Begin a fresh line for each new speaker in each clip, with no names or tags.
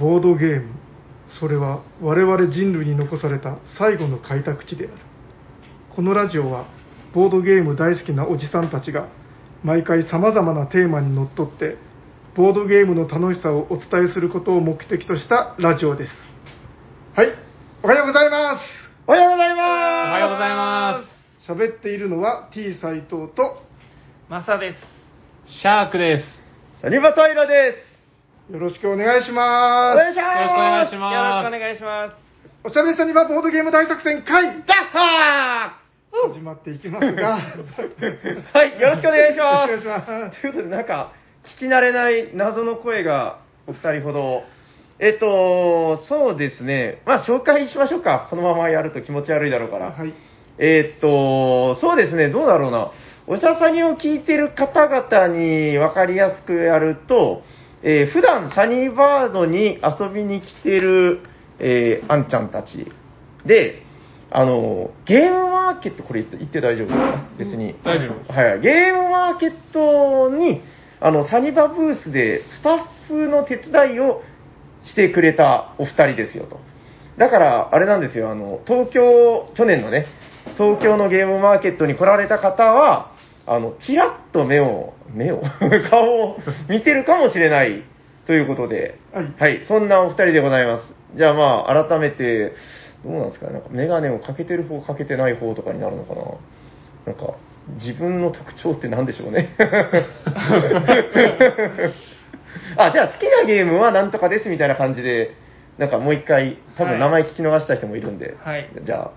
ボードゲーム。それは我々人類に残された最後の開拓地である。このラジオはボードゲーム大好きなおじさんたちが毎回様々なテーマにのっとってボードゲームの楽しさをお伝えすることを目的としたラジオです。はい。おはようございます。
おはようございます。
おはようございま
喋っているのは T 斎藤と
マサです。シャークです。
サニバタイラで
よろしくお願いし
す。
ます。
よろしくお願いし
ま
ます。
よろしくお願いします。
おしゃべりさんにはボードゲーム大作戦会
す。ダッハ
始まっていきますが
ー はい、よろしくお願いします。
よろしくお願いします
ということで、なんか、聞き慣れない謎の声がお二人ほど。えっと、そうですね。まあ、紹介しましょうか。このままやると気持ち悪いだろうから。
はい
えーっと、そうですね、どうだろうな。おしゃさにを聞いてる方々に分かりやすくやると、えー普段サニーバードに遊びに来てる、えー、あんちゃんたちで、あの、ゲームマーケット、これ言って大丈夫ですか？別に。
大丈夫
はい。ゲームマーケットに、あの、サニバブースでスタッフの手伝いをしてくれたお二人ですよと。だから、あれなんですよ、あの、東京、去年のね、東京のゲームマーケットに来られた方は、あの、ちらっと目を、目を、顔を見てるかもしれないということで、
はい。
そんなお二人でございます。じゃあまあ、改めて、どうなんですかね、なんかメガネをかけてる方、かけてない方とかになるのかな。なんか、自分の特徴って何でしょうね。あ、じゃあ好きなゲームはなんとかですみたいな感じで、なんかもう一回、多分名前聞き逃した人もいるんで、
はい。
じゃ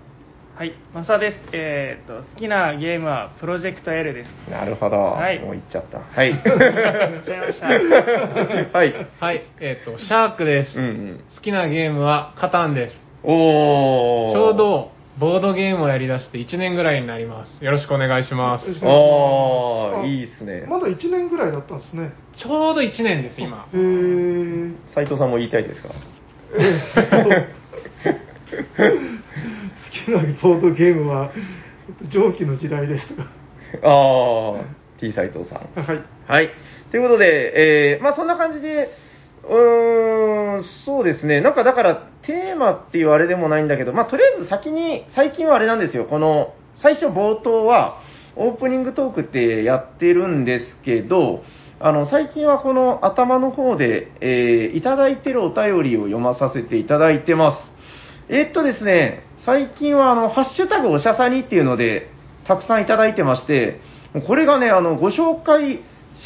はい、マサです。えー、と、好きなゲームはプロジェクト L です。
あ、なるほど。
はい
もう言っちゃった。はい。
言っちゃいました
はい。
はい、えっ、と、シャークです、
うんうん。
好きなゲームはカタンです。
おー。
ちょう。どボードゲームをやりだして1年ぐらいになります。よろしくお願いします。
お願い
いいっすね。
まだ1年ぐらいだったんですね
ちょうど1年です、今
へ。ー
斉藤さんも言いたいですか？
えー好 きなボードゲームはえっと蒸気の時代ですとか
あー、T 斉藤さん。
はい
はい。ということで、えー、まあそんな感じで、うーん、そうですね。なんかだから、テーマっていうあれでもないんだけど、まあとりあえず先に、最近はあれなんですよ。この、最初冒頭は、オープニングトークってやってるんですけど、あの、最近はこの頭の方で、えー、いただいてるお便りを読まさせていただいてます。えーっとですね、最近はあの、ハッシュタグおしゃさにっていうので、たくさんいただいてまして、これがね、あの、ご紹介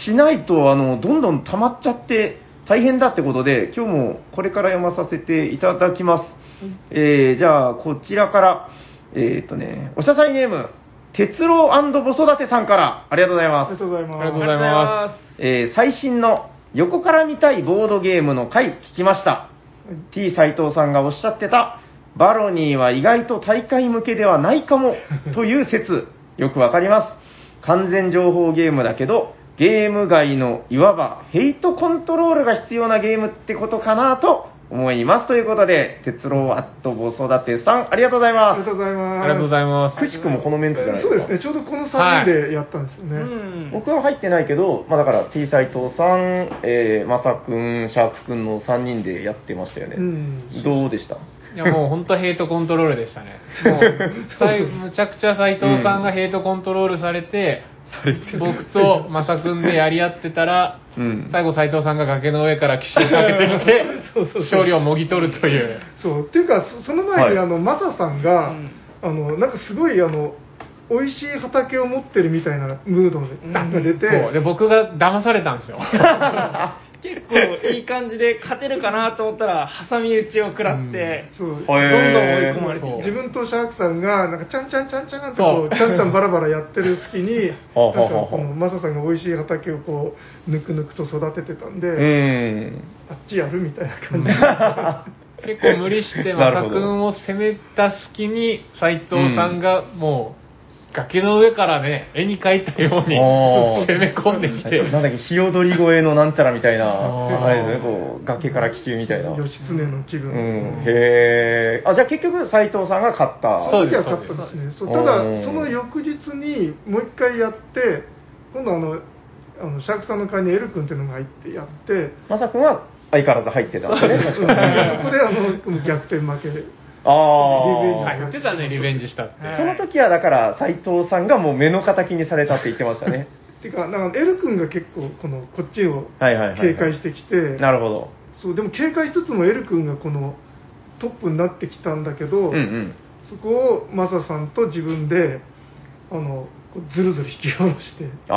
しないと、あの、どんどん溜まっちゃって大変だってことで、今日もこれから読まさせていただきます。えー、じゃあ、こちらから、えーっとね、おしゃさにネーム、鉄郎子育てさんから、ありがとうござい
あ
ます
りが。とうございます
ありがとうございま
えー最新の横から見たいボードゲームの回聞きました。T 斎藤さんがおっしゃってた、バロニーは意外と大会向けではないかも という説、よくわかります。完全情報ゲームだけど、ゲーム外のいわばヘイトコントロールが必要なゲームってことかなと思います。ということで、鉄郎アット子育てさん、ありがとうございま
ありがとうございます
ありがとうございます。
す。くしくもこのメンツじゃないですか。
そうですねちょうどこの3人でやったんですよね、
うん。
僕は入ってないけど、まあだから T 斎藤さん、えー、まさくん、シャークくんの3人でやってましたよね。
うん
どうでした？
いやもう本当ヘイトコントロールでしたね。もう、むちゃくちゃ斎藤さんがヘイトコントロールされて、僕とマサ君でやり合ってたら、
うん。
最後斎藤さんが崖の上から奇襲かけてきて
そうそうそう
勝利をもぎ取るという。
そうっていうかそその前に、
はい
あのマサさんが、
うん
あのなんかすごいあの美味しい畑を持ってるみたいなムードが出て、
そうで僕が騙されたんですよ。
結構いい感じで勝てるかなと思ったら、挟み撃ちを食らって、
そう。
どんどん追い込まれて。
自分とシャークさんがなんかちゃんちゃんちゃんちゃんって
そう
こう。ちゃんちゃんバラバラやってる隙に
はあ
なんかこのマサさんが美味しい畑をこうぬくぬくと育ててたんで、
うん。
あっちやるみたいな感じ。
結構無理してマサ君を攻めた隙に斎藤さんがもう崖の上からね絵に描いたように攻め込んできて
なんだっけ、日踊り越えのなんちゃらみたいな、
あ
れですね、こう、崖から奇襲みたいな。うん。
義経の気分、
へえ。あ、じゃあ結局、斎藤さんが勝った。
そうです
勝ったんですねそうただ
うん
その翌日にもう一回やって今度あのあのシャークさんの会にエル君っていうのが入ってやって、
まさくんは相変わらず入ってたんですね。確
そこであの逆転負けで、
あ
あ、
あ。
言ってたね、リベンジしたって。
その時はだから斎藤さんがもう目の敵にされたって言ってましたね。
てか、なんかエル君が結構このこっちを
はいはいはいはい
警戒してきて、
なるほど。
そうでも警戒しつつもエル君がこのトップになってきたんだけど、
うんうん。
そこをマサさんと自分であのこうずるずる引き下ろして、
あ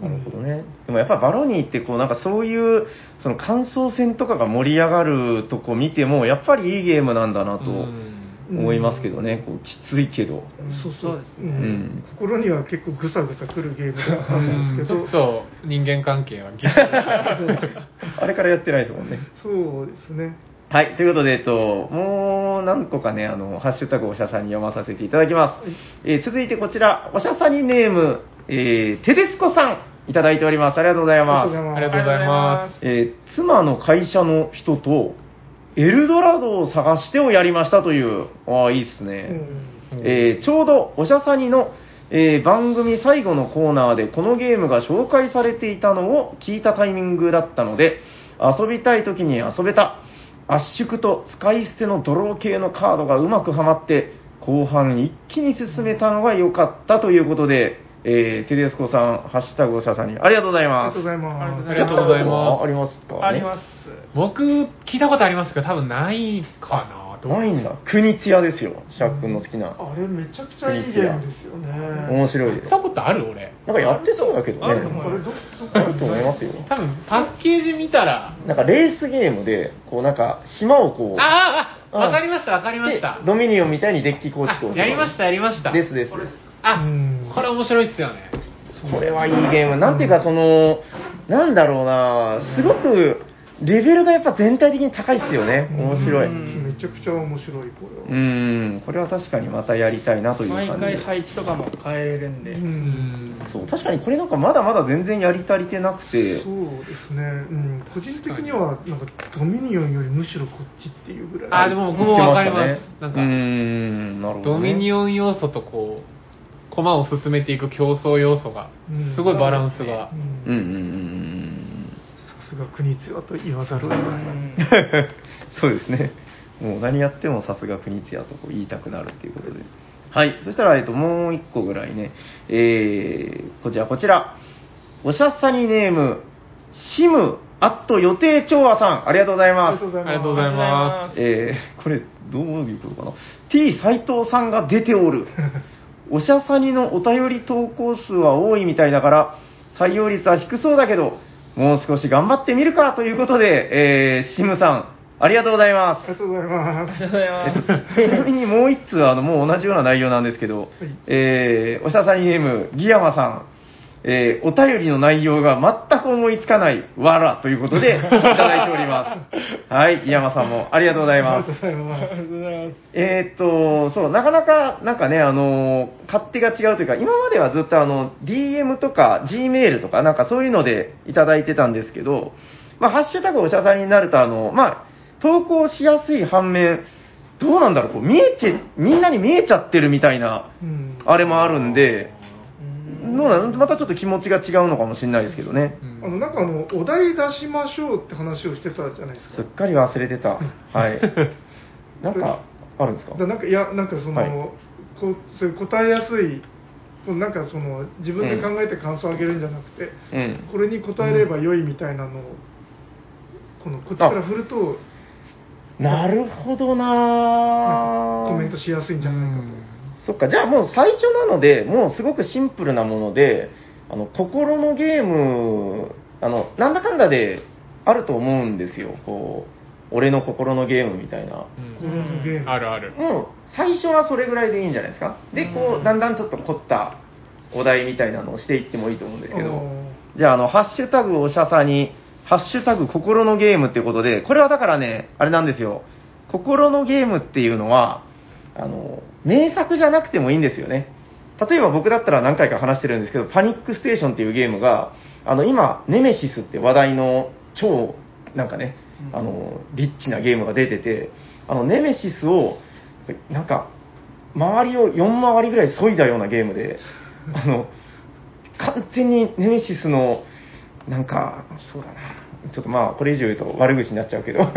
あ、なるほどね。でもやっぱバロニーってこうなんかそういうその感想戦とかが盛り上がるとこ見てもやっぱりいいゲームなんだなと
うん
思いますけどね。こうきついけど。
そうそう
そうです
う
ね
ん心には結構ぐさぐさくるゲームではあ
う
るんですけど、
ょっと人間関係は
あれからやってないですもんね。
そうですね。
はい、ということで、えっと、もう何個かね、あの、ハッシュタグおしゃさんに読まさせていただきます。えー続いてこちら、おしゃさにネーム、えー、てでつこさん、いただいております。ありがとうございます。
ありがとうございます。
えー妻の会社の人と、エルドラドを探してをやりましたという、ああ、いいっすね。
うん
えーちょうどおしゃさにの、えー番組最後のコーナーでこのゲームが紹介されていたのを聞いたタイミングだったので、遊びたい時に遊べた。圧縮と使い捨てのドロー系のカードがうまくはまって、後半一気に進めたのが良かったということで、えーテレスコさん、ハッシュタグおしゃさんにありがとうございます
ありがとう。ございます。
ありがとうございます
あありますか、ね、
あります。
僕、聞いたことありますけど、多分ないかな。
ないんだ。国津屋ですよ。シャーク君の好きな。
あれめちゃくちゃいいゲームですよね。
面白いです
やっ。たことある俺。
なんかやってそうだけどね。
あると思う
これどど
あると思いますよ。
多分、パッケージ見たら、
なんかレースゲームで、こうなんか島をこう、
ああ、わかりました、わかりました
で。ドミニオンみたいにデッキ構築を
やりました、やりました。
ですです。
あ
うん、
これ面白いっすよね。
これはいいゲーム。なんていうかその、なんだろうなすごく、レベルがやっぱ全体的に高いっすよね。面白い。
めちゃくちゃ面白い、これは。
ん、これは確かにまたやりたいなという
毎
感じで
回配置とかも変えれるんで。
う
うんん。
そう、確かにこれなんかまだまだ全然やり足りてなくて、
そうですね、うん、個人的にはなんかドミニオンよりむしろこっちっていうぐらい。
あ、でも僕もわかります。なんか
うー、ん、なるほど、ね。
ドミニオン要素とこう、駒を進めていく競争要素が
うん、
すごいバランスが
う。ん
うんうん
すが国津屋と言わざるを得ない。
そうですね。もう何やってもさすが国津屋とこう言いたくなるっていうことで。はい。そしたら、えっと、もう一個ぐらいね。えー、こちら、こちら。おしゃさにネーム、シム、アット予定調和さん、ありがとうござい
あ
ます。
りがとうございます。
ありがとうございます
えー、これ、どういうことかな？T 斎藤さんが出ておる。おしゃさにのお便り投稿数は多いみたいだから、採用率は低そうだけど、もう少し頑張ってみるかということで、えー、シムさん、ありがとうございま
ありがとうございます。
ありがとうございます。
す。ちなみにもう一通、あの、もう同じような内容なんですけど、えー、おしゃさにネーム、ギヤマさん、えー、お便りの内容が全く思いつかない、わら、ということで、いただいております。はい、ギヤマさんもありがとうございます
ありが。とうございます。
えーっと、そう、なかなか、なんかね、あの、勝手が違うというか、今まではずっとあの、DM とか Gmail とか、なんかそういうのでいただいてたんですけど、まあ、ハッシュタグおしゃさんになると、あの、まあ、投稿しやすい反面、どうなんだろう、こう、見えちゃ、みんなに見えちゃってるみたいな、
うん
あれもあるんで、
うん
どうなのまたちょっと気持ちが違うのかもしれないですけどね。
うん
あのなんかあのお題出しましょうって話をしてたじゃないですか
すっ。かり忘れてた。はい。なんか、あるんですか？
だなんかいやなんかその、
はい
こうそういう答えやすいこうなんかその自分で考えて感想をあげるんじゃなくて、
うん。
これに答えれば良いみたいなのを、このこっちから振ると
なるほどなぁ
コメントしやすいんじゃないかと。
そっか、じゃあもう最初なので、もうすごくシンプルなもので、あの、心のゲーム、あの、なんだかんだであると思うんですよ。こう、俺の心のゲームみたいな。
うん
このゲーム
あるある。
もう、最初はそれぐらいでいいんじゃないですか。で、こう、だんだんちょっと凝ったお題みたいなのをしていってもいいと思うんですけど、じゃあ、あの、ハッシュタグおしゃさに、ハッシュタグ心のゲームっていうことで、これはだからね、あれなんですよ。心のゲームっていうのは、あの、名作じゃなくてもいいんですよね。例えば僕だったら何回か話してるんですけど、パニックステーションっていうゲームが、あの、今、ネメシスって話題の超、なんかね、あの、リッチなゲームが出てて、あの、ネメシスを、なんか、周りを4回りぐらい削いだようなゲームで、あの、完全にネメシスの、なんか、そうだな。ちょっとまあ、これ以上言うと悪口になっちゃうけど。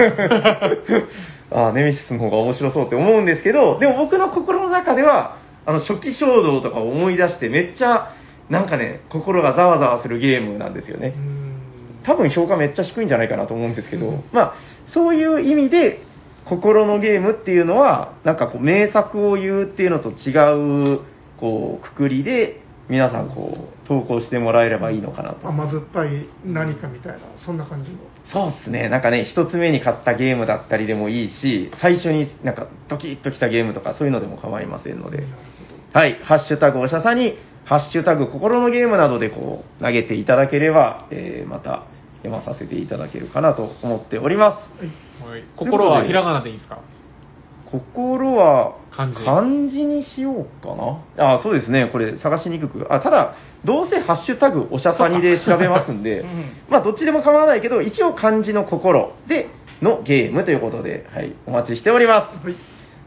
あネメシスの方が面白そうって思うんですけど、でも僕の心の中では、あの、初期衝動とかを思い出して、めっちゃ、なんかね、心がざわざわするゲームなんですよね。多分評価めっちゃ低いんじゃないかなと思うんですけど、
うん
まあ、そういう意味で、心のゲームっていうのは、なんかこう、名作を言うっていうのと違う、こう、くくりで、皆さんこう、投稿してもらえればいいのかなと。
甘酸っぱい何かみたいな、そんな感じの。
そうですね。なんかね、一つ目に買ったゲームだったりでもいいし、最初になんかドキッときたゲームとかそういうのでも構いませんので、はい、ハッシュタグおしゃさに、ハッシュタグ心のゲームなどでこう、投げていただければ、えーまた読まさせていただけるかなと思っております。
はい心はひらがなでいいですか？
心は
漢字
にしようかな。あ、そうですね。これ探しにくく。あ、ただ、どうせハッシュタグおしゃさにで調べますんで、
うん
まあどっちでも構わないけど、一応漢字の心でのゲームということで、はい、お待ちしております。
はい。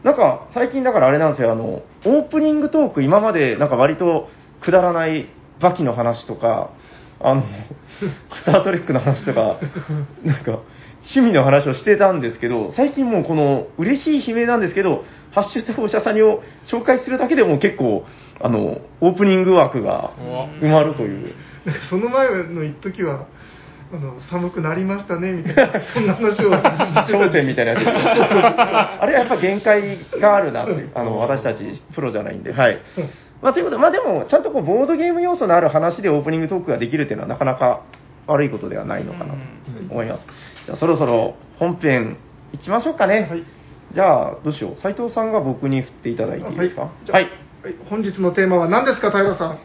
なんか最近だからあれなんですよ、あの、オープニングトーク今までなんか割とくだらないバキの話とか、あの、スタートレックの話とか、なんか趣味の話をしてたんですけど、最近もうこの嬉しい悲鳴なんですけど、ハッシュタグおしゃさにを紹介するだけでも結構、あの、オープニング枠が埋まるという。
その前の一時は、あの、寒くなりましたね、みたいな、そんな話をしてた
焦点みたいなやつ。あれはやっぱ限界があるなってあの、私たちプロじゃないんで、はい。まあ、ということで、まあでも、ちゃんとこう、ボードゲーム要素のある話でオープニングトークができるっていうのはなかなか悪いことではないのかなと思います。じゃあ、そろそろ本編行きましょうかね。
はい
じゃあ、どうしよう。斉藤さんが僕に振っていただいていいですか？
じゃあはい。本日のテーマは何ですか、平さん？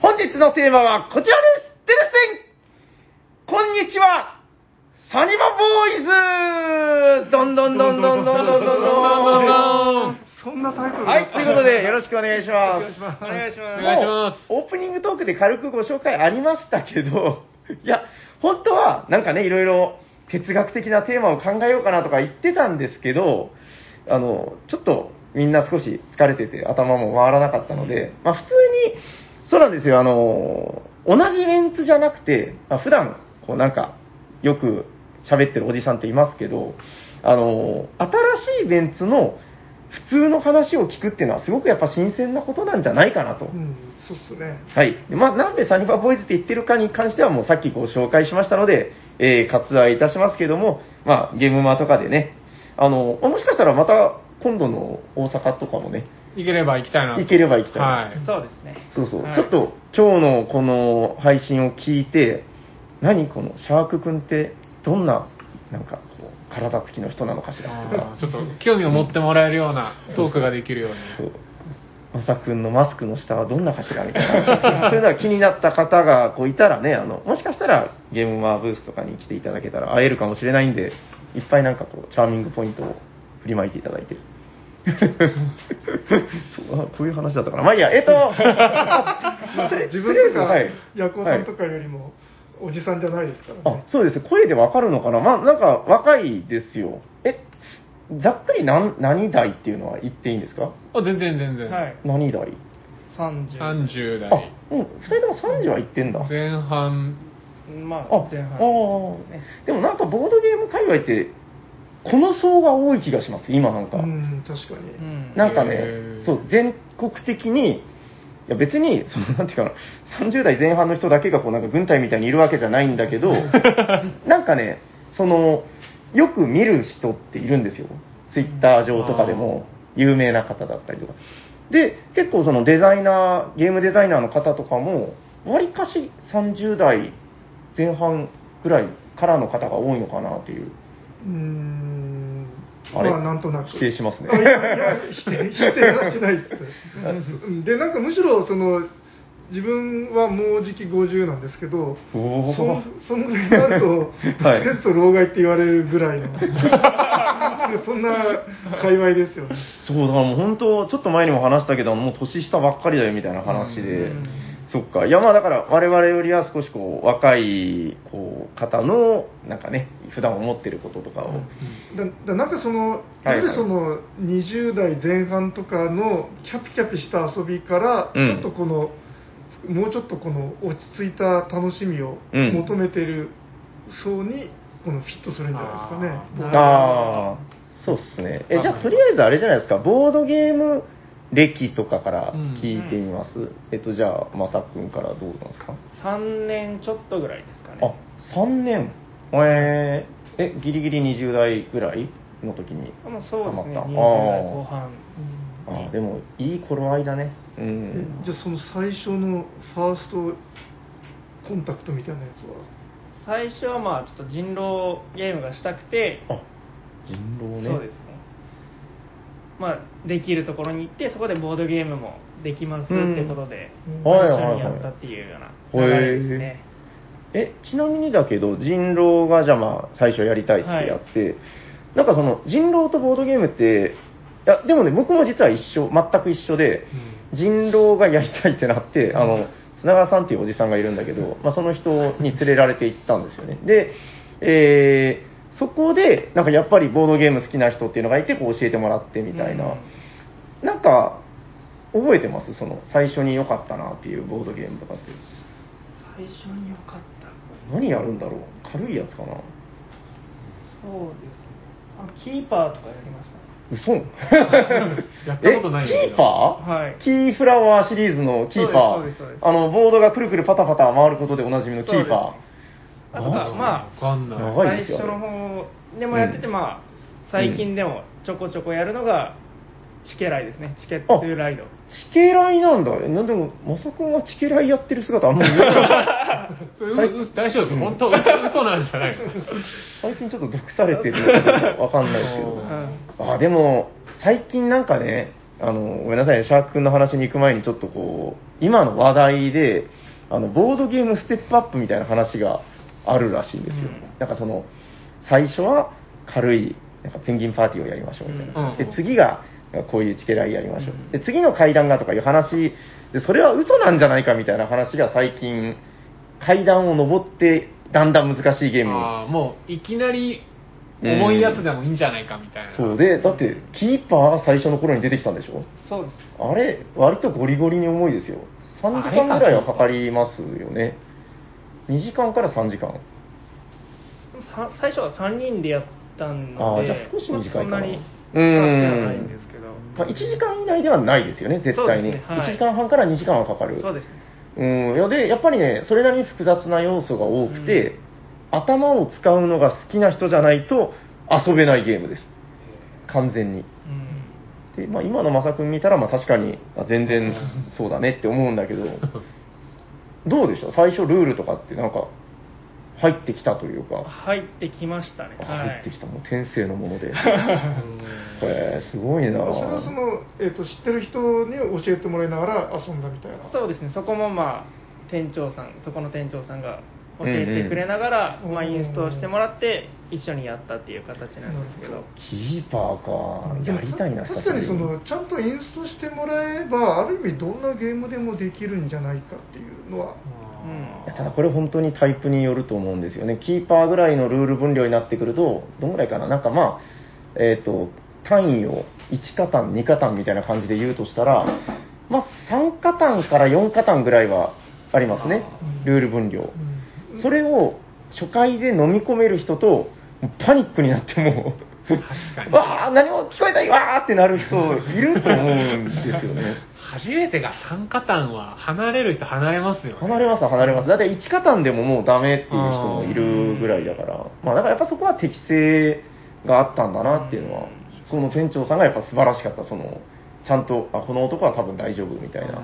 本日のテーマはこちらですテレセンこんにちはサニバボーイズどんどんどんどんどんどんどんどんどん
そんなタイトル
はい、ということでよろしくお願いします。
お願いします。
お願いします
オープニングトークで軽くご紹介ありましたけど、いや、本当はなんかね、いろいろ哲学的なテーマを考えようかなとか言ってたんですけど、あの、ちょっとみんな少し疲れてて頭も回らなかったので、まあ普通に、そうなんですよ、あの、同じメンツじゃなくて、まあ、普段、こうなんか、よく喋ってるおじさんっていますけど、あの、新しいメンツの普通の話を聞くっていうのはすごくやっぱ新鮮なことなんじゃないかなと。
うん、そうっすね。
はい。でまあ、なんでサニバボーイズって言ってるかに関してはもうさっきご紹介しましたので、えー割愛いたしますけども、まあ、ゲームマとかでね、あの、もしかしたらまた今度の大阪とかもね、
行ければ行きたいなと
行ければ行きたいな
はい
そうですね。
そうそう、
はい
ちょっと今日のこの配信を聞いて、何このシャーク君ってどんな、なんか体つきの人なのかしらとか
ちょっと興味を持ってもらえるようなトークができるように
そう。まさくんのマスクの下はどんなかしらみたいな。そういうのが気になった方がこういたらね、あの、もしかしたらゲームマーブースとかに来ていただけたら会えるかもしれないんで、いっぱいなんかこう、チャーミングポイントを振りまいていただいて。そうあこういう話だったかな。まあいいや、えっ、と、
自分とか
はい、
ヤコウさんとかよりも、おじさんじゃないですから
あ
ね。
そうです声でわかるのかな？まあなんか若いですよ。え、ざっくり何何代っていうのは言っていいんですか？
あ全然全然、
はい。
何代
？30。
30代
あ、うん、二人とも30は言ってんだ。
前半
ま
あ
あ、前半。
あーでもなんかボードゲーム界隈って、この層が多い気がします、今なんか。
うん、確かに。
うん。
なんかね
へ、ー
そう、全国的に、いや別に、その、なんていうかな、30代前半の人だけがこうなんか軍隊みたいにいるわけじゃないんだけど、なんかね、その、よく見る人っているんですよ。ツイッター上とかでも、有名な方だったりとか。で、結構そのデザイナー、ゲームデザイナーの方とかも、わりかし30代前半ぐらいからの方が多いのかなっていう。
うーん。
あれ？
まあ、なんとなく。
否定しますね。
あいやいや、否定、否定はしないです。うんで、なんかむしろ、その、自分はもうじき50なんですけど、そんそんぐらいになると、どっちかというと老害って言われるぐらいの、そんな界隈ですよね。
そう、だからもう本当、ちょっと前にも話したけど、もう年下ばっかりだよみたいな話で、そっか。いや、まあだから、我々よりは少しこう、若い、こう、方の、なんかね、普段思ってることとかを、
だだなんかその、いわゆるその20代前半とかのキャピキャピした遊びから、
うん。
ちょっとこのもうちょっとこの落ち着いた楽しみを
うん。
求めてる層にこのフィットするんじゃないですかね。
ああ、そうっすね。え、じゃあとりあえずあれじゃないですか、ボードゲーム歴とかから聞いてみます？えっと、じゃあ、まさくんからどうなんですか
？3年ちょっとぐらいですか
あ
ね。、
3年？えー、え、ギリギリ20代ぐらいの時に。
もうそうですね、
ハマった
？20代後半。
あーでも、いい頃合いだね。う
え
ん。
じゃあその最初のファーストコンタクトみたいなやつは？
最初はまあちょっと人狼ゲームがしたくて、
あ、人狼ね。
そうですね。まあ、できるところに行って、そこでボードゲームもできますってことで、
うん。
はい
一
はいはい。
緒にやったっていうような流れですね。
え、ちなみにだけど、人狼がじゃあまあ、最初やりたいってやって、なんかその、人狼とボードゲームって、いや、でもね、僕も実は一緒、全く一緒で、人狼がやりたいってなって、あの、砂川さんっていうおじさんがいるんだけど、まあ、その人に連れられて行ったんですよね。で、えーそこで、なんかやっぱりボードゲーム好きな人っていうのがいて、こう教えてもらってみたいな。なんか、覚えてます？その、最初に良かったなっていうボードゲームとかって。
最初に良かった。
何やるんだろう？軽いやつかな？
そうですね。あキーパーとかやりましたね。
嘘
やったことないん
キーパー、
はい
キーフラワーシリーズのキーパー。あの、ボードがくるくるパタパタ回ることでおなじみのキーパ
あとは、ま
わかんない。
あ、最初の方でもやってて、
うん
まあ、最近でもちょこちょこやるのが、チケライですね。チケットライド。
ー。チケライなんだ。えなんでも、まさくんはチケライやってる姿あんまり見ない。
大丈夫です。本当嘘嘘なんじゃないの？
最近ちょっと毒されてるのかわかんないですけど。あ、でも、最近なんかね、あの、ごめんなさいね、シャーク君の話に行く前にちょっとこう、今の話題で、あの、ボードゲームステップアップみたいな話があるらしいんですよ。
うん
なんかその、最初は軽い、なんかペンギンパーティーをやりましょうみたいな。
うん
で、次が、こういうチケライやりましょう。で、次の階段がとかいう話、で、それは嘘なんじゃないかみたいな話が最近、階段を登って、だんだん難しいゲームに
ああ、もういきなり重いやつでもいいんじゃないかみたいな。
そうで、だって、キーパーが最初の頃に出てきたんでしょ？
そうです。
あれ、割とゴリゴリに重いですよ。3時間ぐらいはかかりますよね。2時間から3時間。
さ最初は3人でやったので、
あーじゃあ少し短いかな
そんなに
うーん
ないんですけど。
まあ、1時間以内ではないですよね、絶対に。
ねはい
1時間半から2時間はかかる。
そうですね。
うん、いやで、やっぱりね、それなりに複雑な要素が多くて、頭を使うのが好きな人じゃないと遊べないゲームです。完全に。
うん
で、まあ、今のまさくん見たら、まあ、確かにあ全然そうだねって思うんだけど、どうでした？最初ルールとかってなんか入ってきたというか、
入ってきましたね。はい。
入ってきた。もう天性のもので、
うん
これすごいな。
それはその、えー、と知ってる人に教えてもらいながら遊んだみたいな。
そうですね、そこもまあ、店長さん、そこの店長さんが教えてくれながら、
うんうん。
まあ、インストールしてもらって、一緒にやったっていう形なんですけど、
キーパーか。やりたいな
確かにそのちゃんとインストしてもらえばある意味どんなゲームでもできるんじゃないかっていうのは。
いやただこれ本当にタイプによると思うんですよね。キーパーぐらいのルール分量になってくると、どんぐらいかな。なんかまあ、えっ、と、単位を1カタン、2カタンみたいな感じで言うとしたら、まあ3カタンから4カタンぐらいはありますね。ルール分量。
うん。
それを初回で飲み込める人と、パニックになっても
確かに
わあ何も聞こえないわーってなる人いると思うんですよね。
初めてが3カタンは離れる人離れますよね。
離れます、離れます。だいたい1カタンでももうダメっていう人もいるぐらいだから、まあだからやっぱそこは適性があったんだなっていうのは、その店長さんがやっぱ素晴らしかった、その、ちゃんと、あ、この男は多分大丈夫みたいな、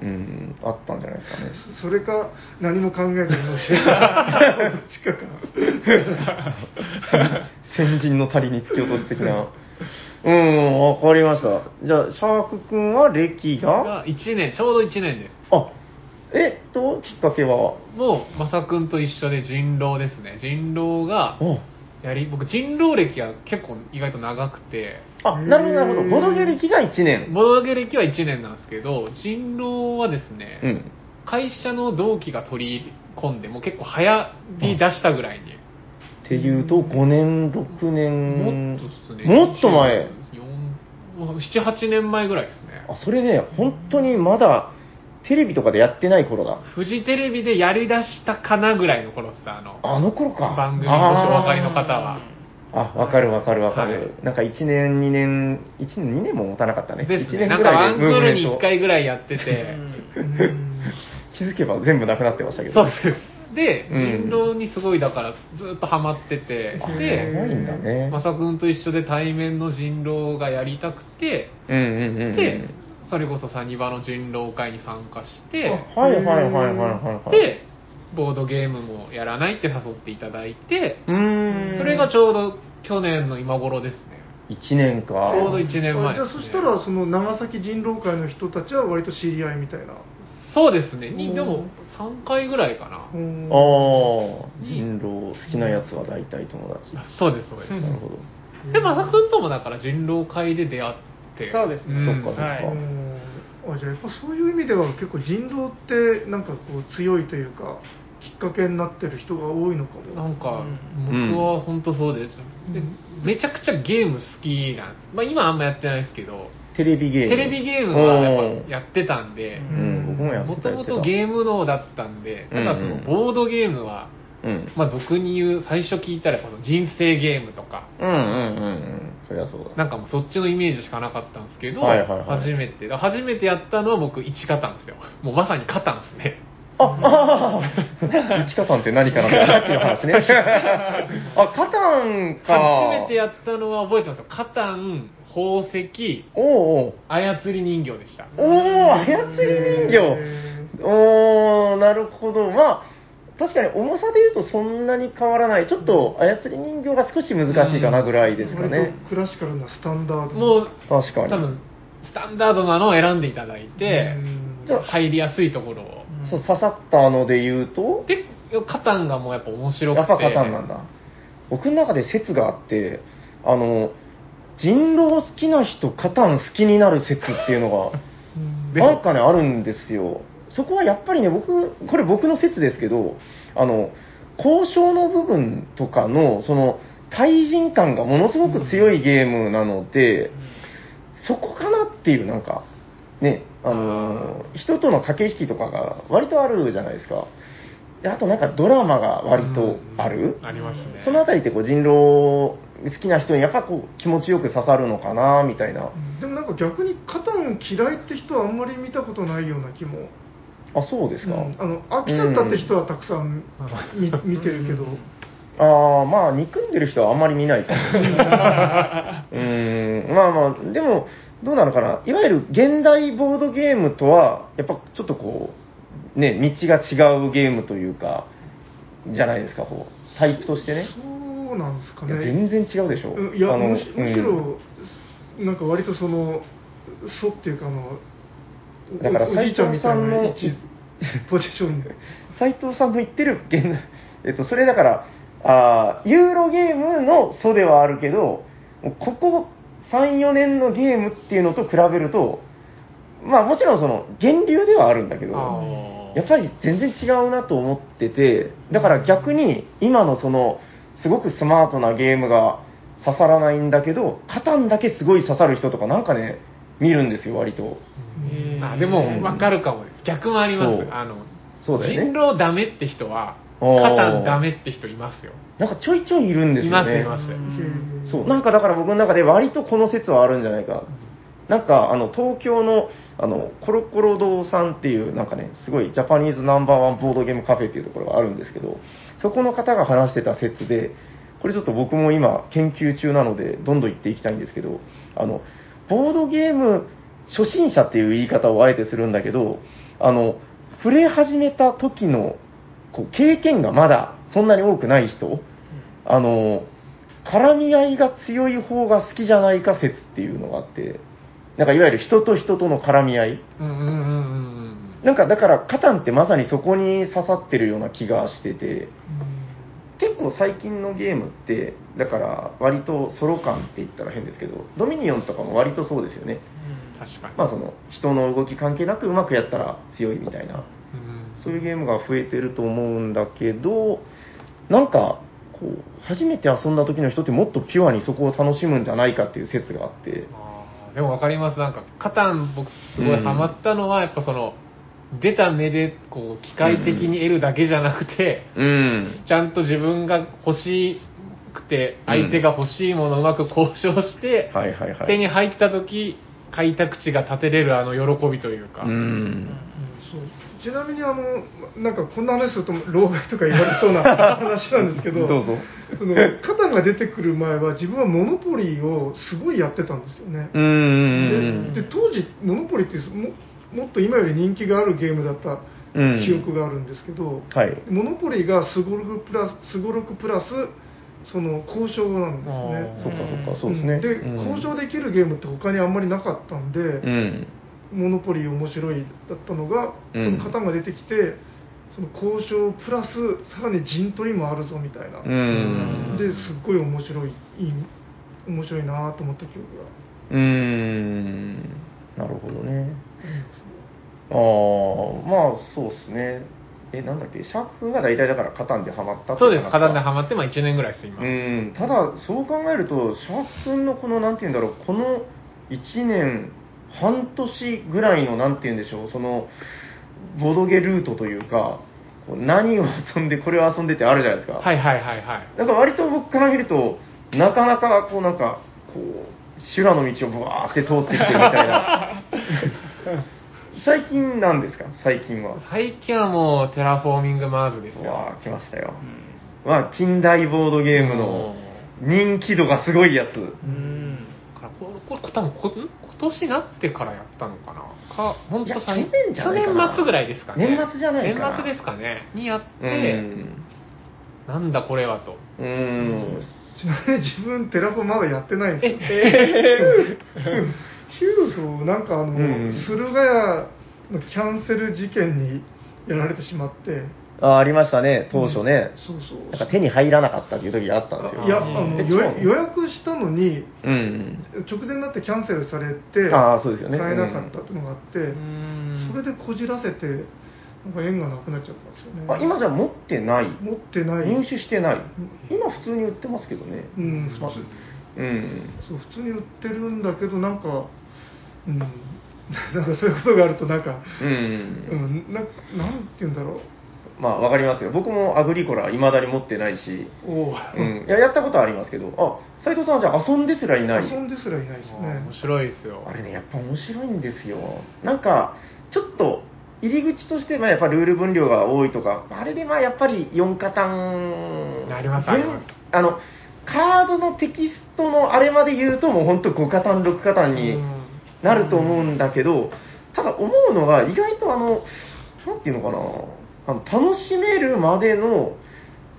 うん、あったんじゃないですかね。
それか何も考えずに教えたどっちかか
先人の足りに突き落とす的な。うん、わかりました。じゃあ、シャーク君は歴が？
が1年、ちょうど1年です。
あ、えっと、きっかけは、
もう、まさくんと一緒で人狼ですね。人狼が、
お
やり、僕人狼歴は結構意外と長くて、
あ、なるほど、なるほど。ボドゲ歴が1年。
ボドゲ歴は1年なんですけど、人狼はですね、
うん。
会社の同期が取り込んで、もう結構流行り出したぐらいに。
っていうと、5年、6年。
もっとっすね。
もっと前。
4 7、8年前ぐらいですね。
あ、それね、本当にまだテレビとかでやってない頃だ。
フジテレビでやり出したかなぐらいの頃っす、あの、
あの頃か。
番組ごしお分かりの方は。
あ、わかるわかるわかる。
はい
なんか1年、2年、1年、2年も持たなかったね。1
ですね。
年
なんかワ
ぐらいで
ンクールに1
ムーブメント
回ぐらいやってて、
うん
気づけば全部なくなってましたけど。
そうです。で、
うん
人狼にすごいだからずっとハマってて、
あ
で、
長いんだね。
まさくんと一緒で対面の人狼がやりたくて、
うんうんうんうん。
で、それこそサニバの人狼会に参加して、
はいはいはいはいはいはい。
で、ボードゲームもやらないって誘っていただいて、
うーん。
それがちょうど去年の今頃ですね。
1年か。
ちょうど1年前
じゃあそしたらその長崎人狼会の人たちは割と知り合いみたいな
そうですね。でも3回ぐらいかな。
うん
ああ、人狼好きなやつは大体友達。
あそうです、そうです。
なるほど。
で、まさくんともだから人狼会で出会って。
そうですね
ん
そっかそっか
はい
うんあじゃあやっぱそういう意味では結構人狼ってなんかこう強いというかきっかけになってる人が多いのかも
なんか、
うん
僕は本当そうです、でめちゃくちゃゲーム好きなんです。まあ今あんまやってないですけど、
テレビゲーム。
テレビゲームはやっぱやってたんで、
うん、僕もやって
も
た
ともとゲーム脳だったんで、ただその
うんうん
ボードゲームは、
うん。
まあ俗に言う、最初聞いたらこの人生ゲームとか、
うんうんうんうん。そりゃそうだ。
なんかもうそっちのイメージしかなかったんですけど、初めて、初めてやったのは僕1カタンですよ。もうまさにカタンですね。
あ、ああ、一カタンって何かなさっきの話ね。あ、カタンか。
初めてやったのは覚えてます。よ。カタン、宝石、
おうおう。
操り人形でした。
おー、操り人形。おー、なるほど。まあ、確かに重さで言うとそんなに変わらない。ちょっと操り人形が少し難しいかなぐらいですかね。
クラシカルなスタンダード
もう、
確かに。
多分、スタンダードなのを選んでいただいて、
じゃあ
入りやすいところを。
そう刺さったので言うと、
で、カタンがもうやっぱ面白くて。
やっぱカタンなんだ。僕の中で説があって、あの、人狼好きな人、カタン好きになる説っていうのが、
で
なんかね、あるんですよ。そこはやっぱりね、僕、これ僕の説ですけど、あの、交渉の部分とかの、その、対人感がものすごく強いゲームなので、そこかなっていう、なんか、ね、あの、人との駆け引きとかが割とあるじゃないですか。であとなんかドラマが割とある。
ありますね。
そのあたりってこう人狼好きな人にやっぱこう気持ちよく刺さるのかなみたいな。
でもなんか逆にカタン嫌いって人はあんまり見たことないような気も
あ、そうですか。
うんあの飽きちゃったって人はたくさん見見てるけど
ああ、まあ、憎んでる人はあんまり見ないかも。うーん、まあまあ、でも、どうなのかな？いわゆる現代ボードゲームとは、やっぱちょっとこう、ね、道が違うゲームというか、じゃないですか、こう、タイプとしてね。
そうなんですかね
全然違うでしょ。
うんいや
あの
むしむし
うん
ろ、なんか割とそのそうっていうかあの
だから
おおじいちゃんみたいな
斉藤さんの
ポジションで
斉藤さんの言ってる現代、えっと、それだから、あーユーロゲームの素ではあるけど、ここ3、4年のゲームっていうのと比べると、まあもちろんその源流ではあるんだけ
あ
ど、
ー
やっぱり全然違うなと思ってて、だから逆に今のその、すごくスマートなゲームが刺さらないんだけど、カタンだけすごい刺さる人とかなんかね、見るんですよ、割と。
うんあでも、わかるかも。逆もあります。あの、
そうだよね
人狼ダメって人は、カタンダメって人いますよ。
なんかちょいちょいいるんですよね。
いますいます
そう、なんかだから僕の中で割とこの説はあるんじゃないか。なんか、あの、東京の、あの、コロコロ堂さんっていう、なんかね、すごいジャパニーズナンバーワンボードゲームカフェっていうところがあるんですけど、そこの方が話してた説で、これちょっと僕も今研究中なので、どんどん言っていきたいんですけど、あの、ボードゲーム初心者っていう言い方をあえてするんだけど、あの、触れ始めた時の、こう、経験がまだそんなに多くない人、あの、絡み合いが強い方が好きじゃないか説っていうのがあって、なんかいわゆる人と人との絡み合い。
うんうんうんうん
なんかだから、カタンってまさにそこに刺さってるような気がしてて、結構最近のゲームって、だから割とソロ感って言ったら変ですけど、ドミニオンとかも割とそうですよね。
うん。確かに。
まあその人の動き関係なくうまくやったら強いみたいな。
うん
そういうゲームが増えてると思うんだけど、なんか、こう、初めて遊んだ時の人ってもっとピュアにそこを楽しむんじゃないかっていう説があって、
あーでもわかります。なんか、カタン僕すごいハマったのは、やっぱその、出た目で、こう、機械的に得るだけじゃなくて、
うん。
ちゃんと自分が欲しくて、相手が欲しいものをうまく交渉して、
はいはいはい。
手に入った時、開拓地が立てれるあの喜びというか。
うん。
ちなみにあのなんかこんな話すると老害とか言われそうな 話なんですけど
どうぞ。
そのカタンが出てくる前は自分はモノポリーをすごいやってたんですよね、でで当時モノポリーってももっと今より人気があるゲームだった
うん。
記憶があるんですけど、
はい。
モノポリーがすごろくプラスすごろくプラスその交渉なんですね。
そっかそっか、そうですね。
ん。で、
うん。
交渉できるゲームって他にあんまりなかったんで、
うん。
モノポリー面白いだったのが、
うん
その方が出てきてその交渉プラスさらに陣取りもあるぞみたいな、
うん。
ですっごい面白いいい面白いなと思った記憶が
うん。なるほどね。
あ
ああ、まあそうですね。え、なんだっけ、シャーク君が大体だからカタンでハマった
そうです、
話か
花でハマって、まあ1年ぐらいです、今。
うん、ただ、そう考えると、シャーク君のこの、なんていうんだろう、この1年、半年ぐらいの、なんていうんでしょう、その、ボドゲルートというか、何を遊んで、これを遊んでってあるじゃないですか。
はいはいはいはい。
なんか割と僕から見ると、なかなか、こうなんか、こう、修羅の道をブワーって通ってきてるみたいな。最近なんですか？最近は。
最近はもうテラフォーミングマーズですよ。
うわー来ましたよ。まあ、近代ボードゲームの人気度がすごいやつ。
うん
これ、これ多分こ、ん今年になってからやったのかな？か、本当
去年じゃないかな
去年末ぐらいですかね。
年末じゃないかな
年末ですかね。にやっ
う
て、
ん。
なんだこれはと。
うん。
ちなみに自分テラフォまだやってないんですよヒューフなんかあの、
うん
駿河屋のキャンセル事件にやられてしまって
あありましたね、当初ね。
そうそう
なんか手に入らなかったっていう時があったんですよ。
あいやあ
うん
の予予約したのに
うん。
直前になってキャンセルされて
あーそうですよね
買えなかったっていうのがあって、
ん
それでこじらせてなんか縁がなくなっちゃったんですよね
あ今じゃ持ってない？
持ってない
入手してない？今普通に売ってますけどね。
うん普通
うん。
そう普通に売ってるんだけどなんかうん なんかそういうことがあるとなんか
うん。
うんななんて言うんだろ
まあ、わかりますよ。僕もアグリコラ、未だに持ってないし、
うおう
うん。いや、やったことはありますけど、あ、斉藤さんはじゃあ遊んですらいない？
遊んですらいないですね
面白いですよ。
あれね、やっぱ面白いんですよ。なんか、ちょっと、入り口として、まあ、やっぱルール分量が多いとか、あれでまあ、やっぱり4カタン、
ありますあります
あの、カードのテキストのあれまで言うと、もう本当5カタン、6カタンに
うん
なると思うんだけど、ただ思うのが、意外とあの、なんていうのかな、あの楽しめるまでの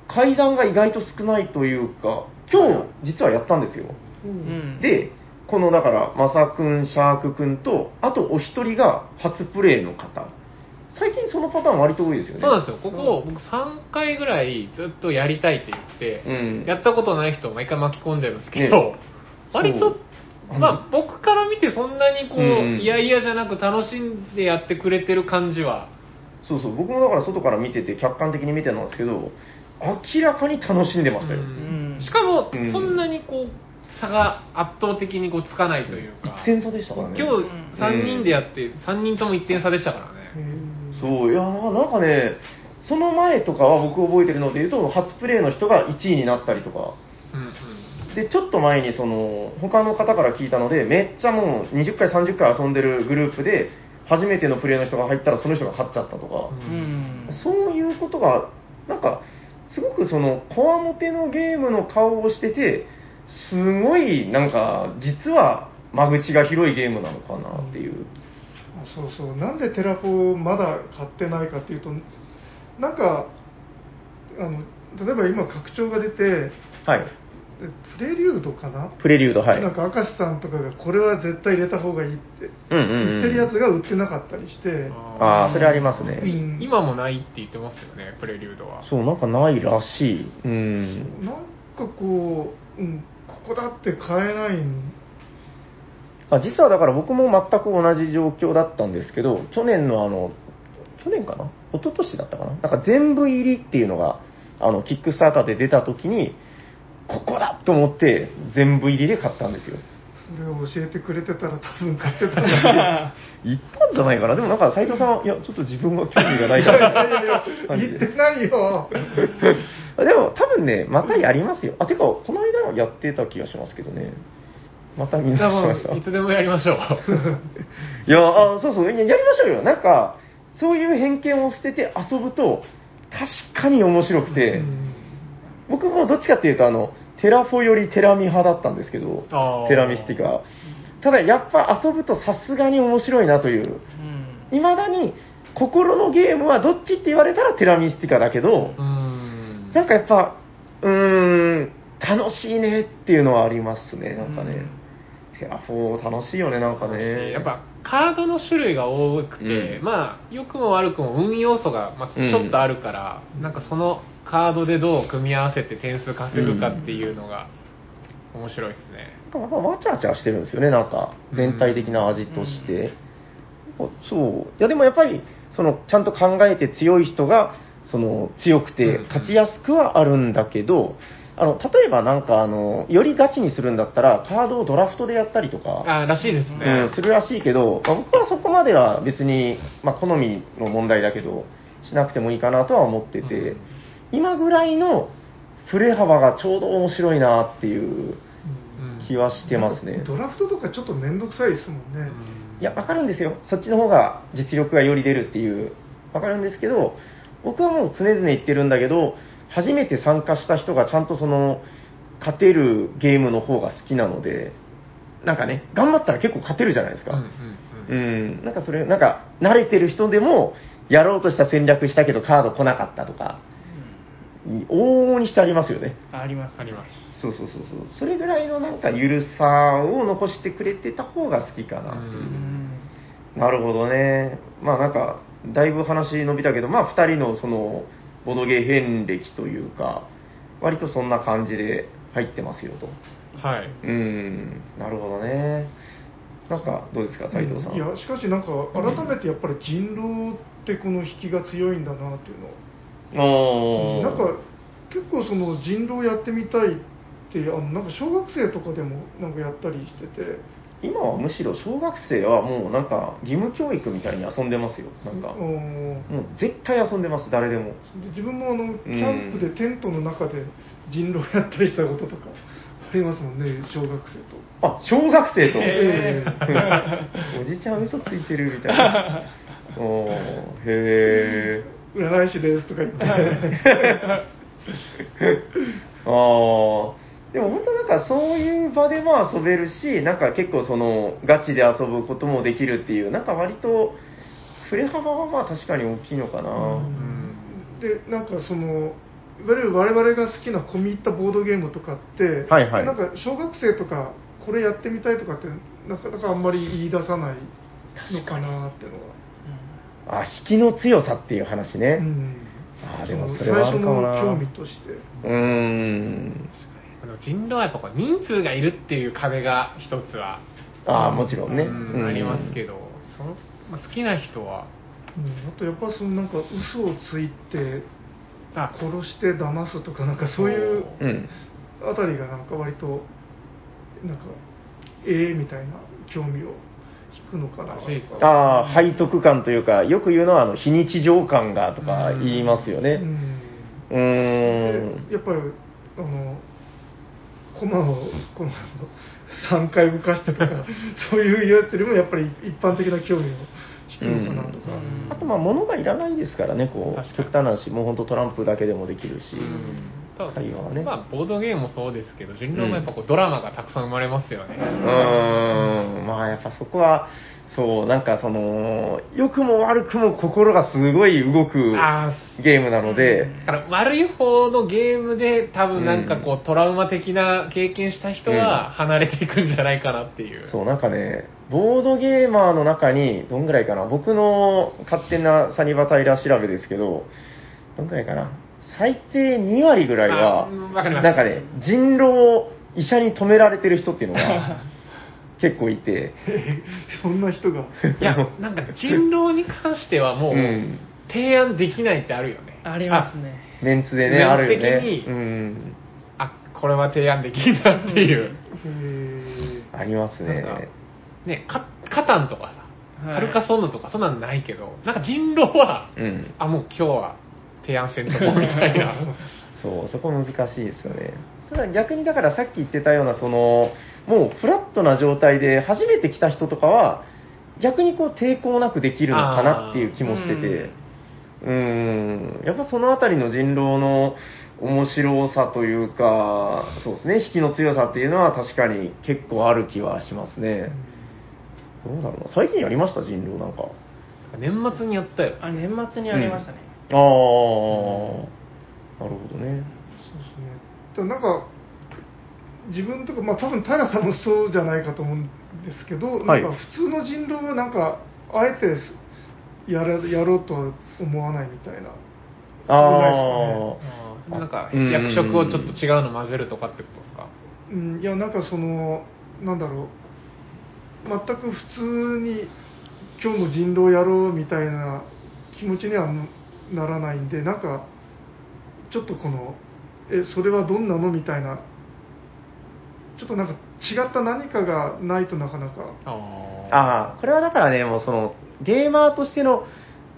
階段が意外と少ないというか、今日、実はやったんですよ。
うん
で、このだから、マサ君、シャーク君と、あとお一人が初プレイの方。最近そのパターン割と多いですよね。
そうなんですよ。ここ、僕3回ぐらいずっとやりたいって言って、
うん
やったことない人を毎回巻き込んでるんですけど、
ね
割とまあ僕から見てそんなにこう、
うん
いやいやじゃなく楽しんでやってくれてる感じは、
そうそう、僕もだから外から見てて、客観的に見てたんですけど、明らかに楽しんでましたよ。
うん。しかも
うん。
そんなにこう、差が圧倒的にこうつかないというか。
1、点差でしたからね。
今日3人でやって、3人とも1点差でしたから
へ
ね。
ー
そう、いやな、なんかね、その前とかは僕覚えてるので言うと、初プレイの人が1位になったりとか、
うんうん。
で、ちょっと前にその、他の方から聞いたので、めっちゃもう20回、30回遊んでるグループで、初めてのプレイの人が入ったらその人が勝っちゃったとか、
うん
そういうことが、なんか、すごくその、こわもてのゲームの顔をしてて、すごい、なんか、実は間口が広いゲームなのかなっていう。
あそうそうなんでテラフォまだ買ってないかっていうとなんかあの例えば今拡張が出て
はい。
でプレリュードかな、
プレリュード、はい。
なんか明石さんとかがこれは絶対入れた方がいいって
うんうんうん
言ってるやつが売ってなかったりして、
ああ、それありますね。
うん
今もないって言ってますよね、プレリュードは。
そう、なんかないらしい。うん。
なんかこう、うん、ここだって買えないん
あ実はだから僕も全く同じ状況だったんですけど、去年のあの、去年かな？一昨年だったかな？なんか全部入りっていうのが、あの、キックスターターで出た時に、ここだと思って全部入りで買ったんですよ。
それを教えてくれてたら多分買ってたんだ
言 ったんじゃないかな。でもなんか斉藤さん、いや、ちょっと自分は興味がない
けど。い
から。
やいやいや、言ってないよ。
でも多分ね、またやりますよ。あ、てか、この間やってた気がしますけどね。また見直しました。
多分いつでもやりましょう。
いや、あそうそう、ややりましょうよ。なんか、そういう偏見を捨てて遊ぶと、確かに面白くて、
うん
僕もどっちかっていうと、あの、テラフォよりテラミ派だったんですけどテラミスティカ。ただ、やっぱ遊ぶとさすがに面白いなという、
うん
いまだに、心のゲームはどっちって言われたらテラミスティカだけど、
ん。
なんかやっぱ、うーん、楽しいねっていうのはありますね、なんかね。テラフォー楽しいよね、なんかね。
やっぱカードの種類が多くて、
うん
まあ良くも悪くも運要素が、まあ、ち
うん
ょっとあるから、なんかそのカードでどう組み合わせて点数稼ぐかっていうのが面白いですね、
なんかわちゃわちゃしてるんですよね、なんか、全体的な味として。あそう。いや、でもやっぱり、その、ちゃんと考えて強い人が、その、強くて
うん
勝ちやすくはあるんだけど、あの、例えばなんか、あの、よりガチにするんだったら、カードをドラフトでやったりとか、
あらしいですね、
うん、するらしいけど、まあ僕はそこまでは別に、まあ、好みの問題だけど、しなくてもいいかなとは思ってて、
うん
今ぐらいの振れ幅がちょうど面白いなっていう
うん
気はしてますね。
ドラフトとかちょっと面倒くさいですもんね。
いや、わかるんですよ。そっちの方が実力がより出るっていう、わかるんですけど、僕はもう常々言ってるんだけど、初めて参加した人がちゃんとその、勝てるゲームの方が好きなので、なんかね、頑張ったら結構勝てるじゃないですか。
うんうん
う
うん
ん、なんかそれ、なんか、慣れてる人でも、やろうとした戦略したけどカード来なかったとか、往々にしてありますよね。
あります
あります
そうそうそうそう。それぐらいのなんかゆるさを残してくれてた方が好きかなっていう。
うん
なるほどね。まあなんか、だいぶ話伸びたけど、まあ二人のその、ボドゲー遍歴というか、割とそんな感じで入ってますよと。
はい。
うーん、なるほどね。なんか、どうですか、斉藤さん。
いやしかしなんか改めてやっぱり人狼ってこの引きが強いんだなっていうの
おー
なんか結構その人狼やってみたいってあのなんか小学生とかでもなんかやったりしてて
今はむしろ小学生はもうなんか義務教育みたいに遊んでますよ。なんか、
う
も
ん
う絶対遊んでます、誰でも。
で自分もあのキャンプでテントの中で人狼やったりしたこととかありますもんね小学生と。
あ、小学生と？
え
おじちゃん嘘ついてるみたいな。おーへー。
占い師ですとか言って。
ああ。でも本当なんかそういう場でも遊べるし、なんか結構そのガチで遊ぶこともできるっていう、なんか割と振れ幅はまあ確かに大きいのかな。
うん。
でなんかそのいわゆる我々が好きな込み入ったボードゲームとかって、
はいはい。
なんか小学生とかこれやってみたいとかってなかなかあんまり言い出さないのかなっていうのは、
あ、引きの強さっていう話ね。
うん、
あーでも
の
それはあるかもな
最初の興味として
うーん。
あの人狼はやっぱこう人数がいるっていう壁が一つは、
ああ、もちろんね。
うんありますけ
ど。
ど、そのまあ好きな人は、
うん、あとやっぱそのなんか嘘をついて
あ
殺して騙すとかなんかそういう
うん。
あたりがなんか割となんかええみたいな興味を引くのかな。
ああ、背徳感というか、よく言うのは、あの、非日常感がとか言いますよね。
うん。やっぱりあの駒をこの3回動かしたとか そういうやつよりもやっぱり一般的な興味を引くのかなとか、
うん。
あと、まあ、物がいらないですからね、こう、極端な話、もう本当トランプだけでもできるし。
ただ
会話はね。
まあ、ボードゲームもそうですけど、人狼もやっぱこうドラマがたくさん生まれますよね。
うーん、まあやっぱそこは、そう、なんかその、良くも悪くも心がすごい動く
あ
ゲームなので、
だから悪い方のゲームで多分なんかこう、トラウマ的な経験した人は離れていくんじゃないかなっていう。
そう、なんかね、ボードゲーマーの中に、どんぐらいかな、僕の勝手なサニバタイラー調べですけど、どんぐらいかな、最低2割ぐらいは
かります
なんかね、人狼を医者に止められてる人っていうのが 結構いて、
そんな人が
いや、なんか人狼に関してはもう、
うん
提案できないってあるよね。
ありますね。
メンツでね、あるよね。
的に
うん。
あ。あ、これは提案できんなっていう。
へ
ありますね。
なんかね、カカタンとかさ、
はい
カルカソンヌとかそんなのないけど、なんか人狼は、
うん。
あ、もう今日は提案せんとこみたいな。
そう、そこ難しいですよね。ただ逆にだからさっき言ってたような、その、もうフラットな状態で初めて来た人とかは、逆にこう抵抗なくできるのかなっていう気もしてて、うーん、やっぱそのあたりの人狼の面白さというか、そうですね、引きの強さっていうのは確かに結構ある気はしますね。どうだろうな。最近やりました？人狼なんか。
年末にやったよ。
あ年末にありましたね、
ああ、なるほどね。
そうですね。だからなんか、自分とか、まあ多分平さんもそうじゃないかと思うんですけど、
はい。
なんか普通の人狼はなんか、あえてやらやろうとは思わないみたいな。
あ
あー。なんか
うん
役職をちょっと違うの混ぜるとかってことですか？
うん、いや、なんかその、なんだろう、全く普通に今日も人狼やろうみたいな気持ちにはならないんで、なんか、ちょっとこの、え、それはどんなのみたいな、ちょっとなんか違った何かがないとなかなか、
あ
ああ、これはだからね、もうその、ゲーマーとしての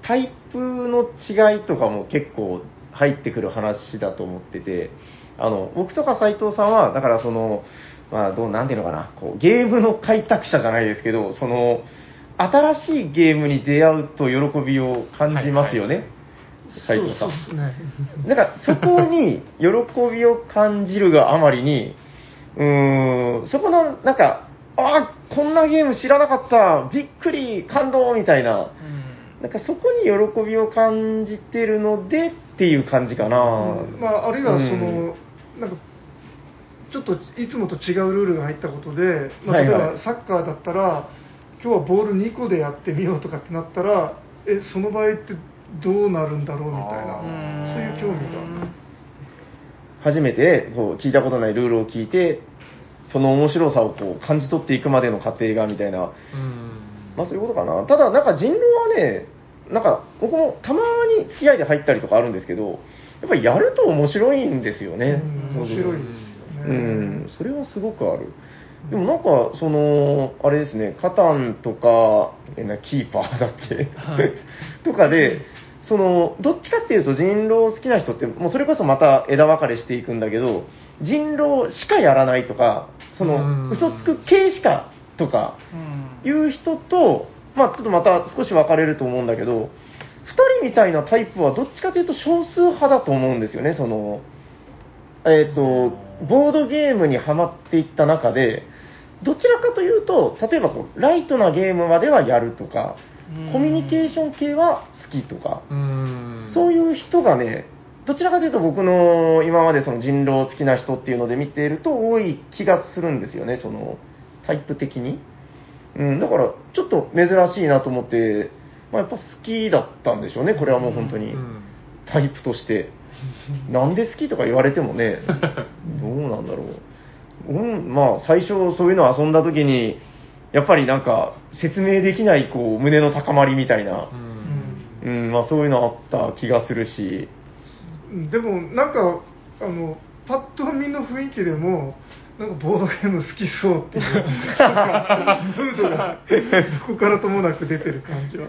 タイプの違いとかも結構入ってくる話だと思ってて、あの、僕とか斉藤さんは、だからその、まあ、どう、なんていうのかな、こう、ゲームの開拓者じゃないですけど、その、新しいゲームに出会うと喜びを感じますよね、斉藤さん。
そうそうですね。
なんかそこに喜びを感じるがあまりに、うーん、そこの、なんか、あこんなゲーム知らなかった、びっくり、感動みたいな、
うん。
なんかそこに喜びを感じてるのでっていう感じかな。
うん。まあ、あるいはその、
うん
なんかちょっといつもと違うルールが入ったことで、まあ、例えばサッカーだったら、今日はボール2個でやってみようとかってなったら、えその場合ってどうなるんだろうみたいな、そういう興味が。
初めてこう聞いたことないルールを聞いて、その面白さをこう感じ取っていくまでの過程がみたいな、まあそういうことかな。ただ、なんか人狼はね、なんか僕もたまに付き合いで入ったりとかあるんですけど、やっぱりやると面白いんですよね。
うん面白いですよね。
うん、それはすごくある。でもなんか、その、あれですね、カタンとか、えなキーパーだっけ、
はい
とかで、その、どっちかっていうと人狼好きな人って、もうそれこそまた枝分かれしていくんだけど、人狼しかやらないとか、そ
うん。
の、嘘つく系しかとか、
うん
いう人と、まあちょっとまた少し分かれると思うんだけど、二人みたいなタイプはどっちかというと少数派だと思うんですよね、その、えっ、と、ボードゲームにはまっていった中で、どちらかというと、例えばこう、ライトなゲームまではやるとか、
うん
コミュニケーション系は好きとか、
うん
そういう人がね、どちらかというと僕の今までその人狼好きな人っていうので見ていると多い気がするんですよね、そのタイプ的に。うん、だからちょっと珍しいなと思って、まあ、やっぱ好きだったんでしょうね、これはもう本当に。
うん
タイプとして。なんで好きとか言われてもね、どうなんだろう。うん、まあ最初そういうの遊んだ時に、やっぱりなんか説明できないこう胸の高まりみたいな。
う、ん。
うん、まあそういうのあった気がするし、
うんでもなんかあのパッと見の雰囲気でもなんかボードゲーム好きそうっていう。ムードがどこからともなく出てる感じは。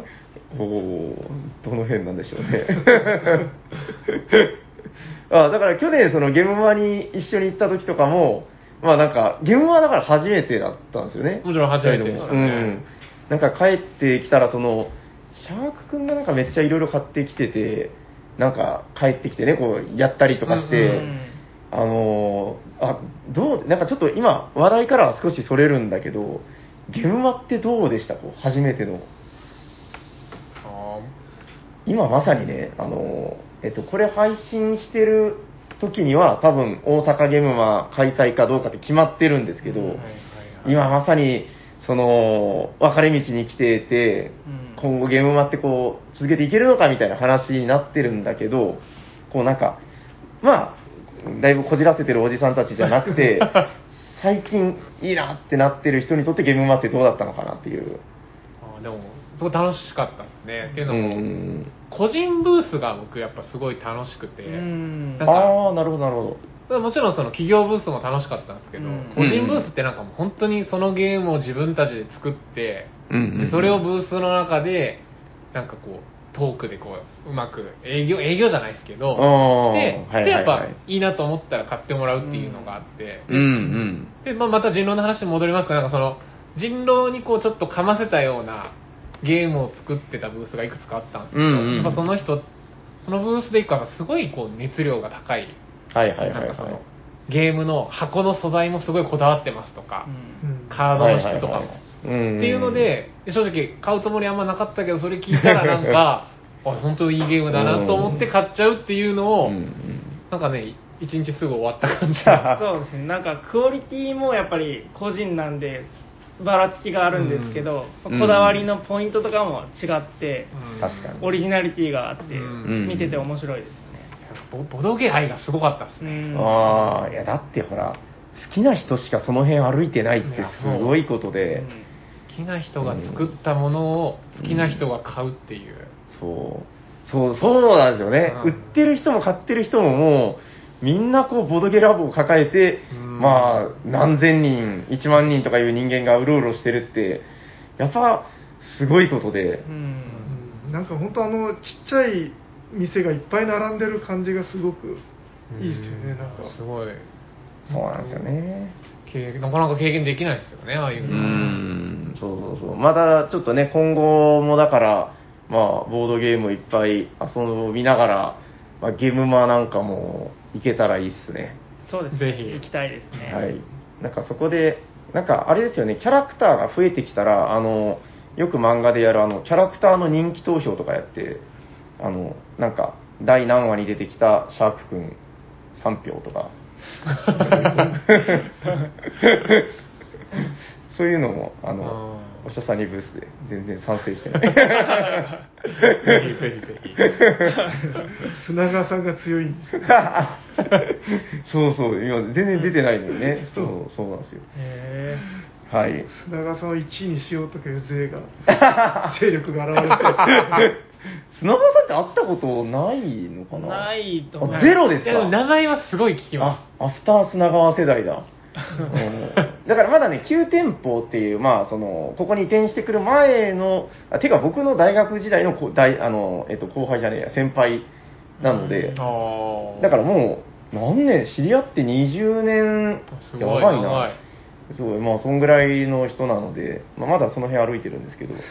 おおどの辺なんでしょうね。あだから去年そのゲームマに一緒に行った時とかも、まあなんか、ゲームマだから初めてだったんですよね。
もちろん初めてでしたね
うん。なんか帰ってきたらその、シャークくんがなんかめっちゃいろいろ買ってきてて、なんか帰ってきてね、こうやったりとかして、
うん
うん
あのーあ、どう、なんかちょっと今、話題からは少しそれるんだけど、ゲームマってどうでした？こう初めての。
あ
今まさにね、あのーえっと、これ配信してる時には多分大阪ゲームマ開催かどうかって決まってるんですけど、今まさに、その、分かれ道に来てて、
うん
今後ゲームマってこう、続けていけるのかみたいな話になってるんだけど、こうなんか、まあ、だいぶこじらせてるおじさんたちじゃなくて、最近いいなってなってる人にとってゲームマってどうだったのかなっていう。
でも僕楽しかったですね。っていう
う
のも、
ん。
個人ブースが僕やっぱすごい楽しくて、
うん。
なんか
ああ、なるほど、なるほど。
もちろんその企業ブースも楽しかったんですけど、
うん。
個人ブースってなんかもう本当にそのゲームを自分たちで作って、でそれをブースの中で、なんかこう、トークでこう、うまく営業、営業じゃないですけど、して、
はいはいはい。
で、やっぱいいなと思ったら買ってもらうっていうのがあって、
うんうん。
で、まあ、また人狼の話に戻りますけど、なんかその、人狼にこうちょっとかませたようなゲームを作ってたブースがいくつかあったんですけど、
うんうん。
やっぱその人、そのブースでいくからすごいこう熱量が高い、
はいはいはいはい。
なんかその。ゲームの箱の素材もすごいこだわってますとか、
うん。
カードの質とかも。
はいはいはい。うん
っていうの、で、正直買うつもりあんまなかったけど、それ聞いたらなんか、あ、本当いいゲームだなと思って買っちゃうっていうのを、
うんうん。
なんかね、一日すぐ終わった感じ。
そうですね。なんかクオリティもやっぱり個人なんでばらつきがあるんですけど、
うん。
こだわりのポイントとかも違って、
うん。
確かに。
オリジナリティがあって、
うん。
見てて面白いですね、
ボボドゲ愛がすごかったです
う
ね。
ん。
ああ、いやだってほら、好きな人しかその辺歩いてないってすごいことで、
好きな人が作ったものを好きな人が買うっていう。
そう、そう、そうなんですよね。
うん。
売ってる人も買ってる人ももう、みんなこう、ボドゲラボを抱えて、
うん
まあ、何千人、1万人とかいう人間がうろうろしてるって、やっぱ、すごいことで
なんか本当あのちっちゃい店がいっぱい並んでる感じがすごくいいですよね、
うん
なんか
すごい。
そうなんですよね。
なかなか経験できないですよね、ああいう
う
の。
ん、そうそうそう。またちょっとね、今後もだから、まあ、ボードゲームいっぱい遊びながら、まあ、ゲームマなんかも行けたらいいっすね。
そうです
ぜひ。
行きたいですね、
はい。なんかそこで、なんかあれですよね、キャラクターが増えてきたら、あの、よく漫画でやるあの、キャラクターの人気投票とかやって、あの、なんか、第何話に出てきたシャークくん3票とか、そういうのも、あの、おしゃさにブースで全然賛成してない。
ぜひぜひぜひ。
砂川さんが強いんですよ
そうそう、今全然出てないのにね。そう、そうなんですよ。
へ
はい。
砂川さんを1位にしようとかいう勢が 勢力が現れて
砂川さんって会ったことないのか
ー
な
ないと思い
あ
ます
ゼロです
いやでも
か
名前はすごい聞きま
あ、アフター砂川世代だ。うんだからまだね、旧店舗っていう、まあ、その、ここに移転してくる前の、あてか僕の大学時代のこ大あの、えっと、後輩じゃねえや、先輩なので、
す。ああ。
だからもう、何年、知り合って20年、やばいな。すごい、まあ、そんぐらいの人なので、まあ、まだその辺歩いてるんですけど。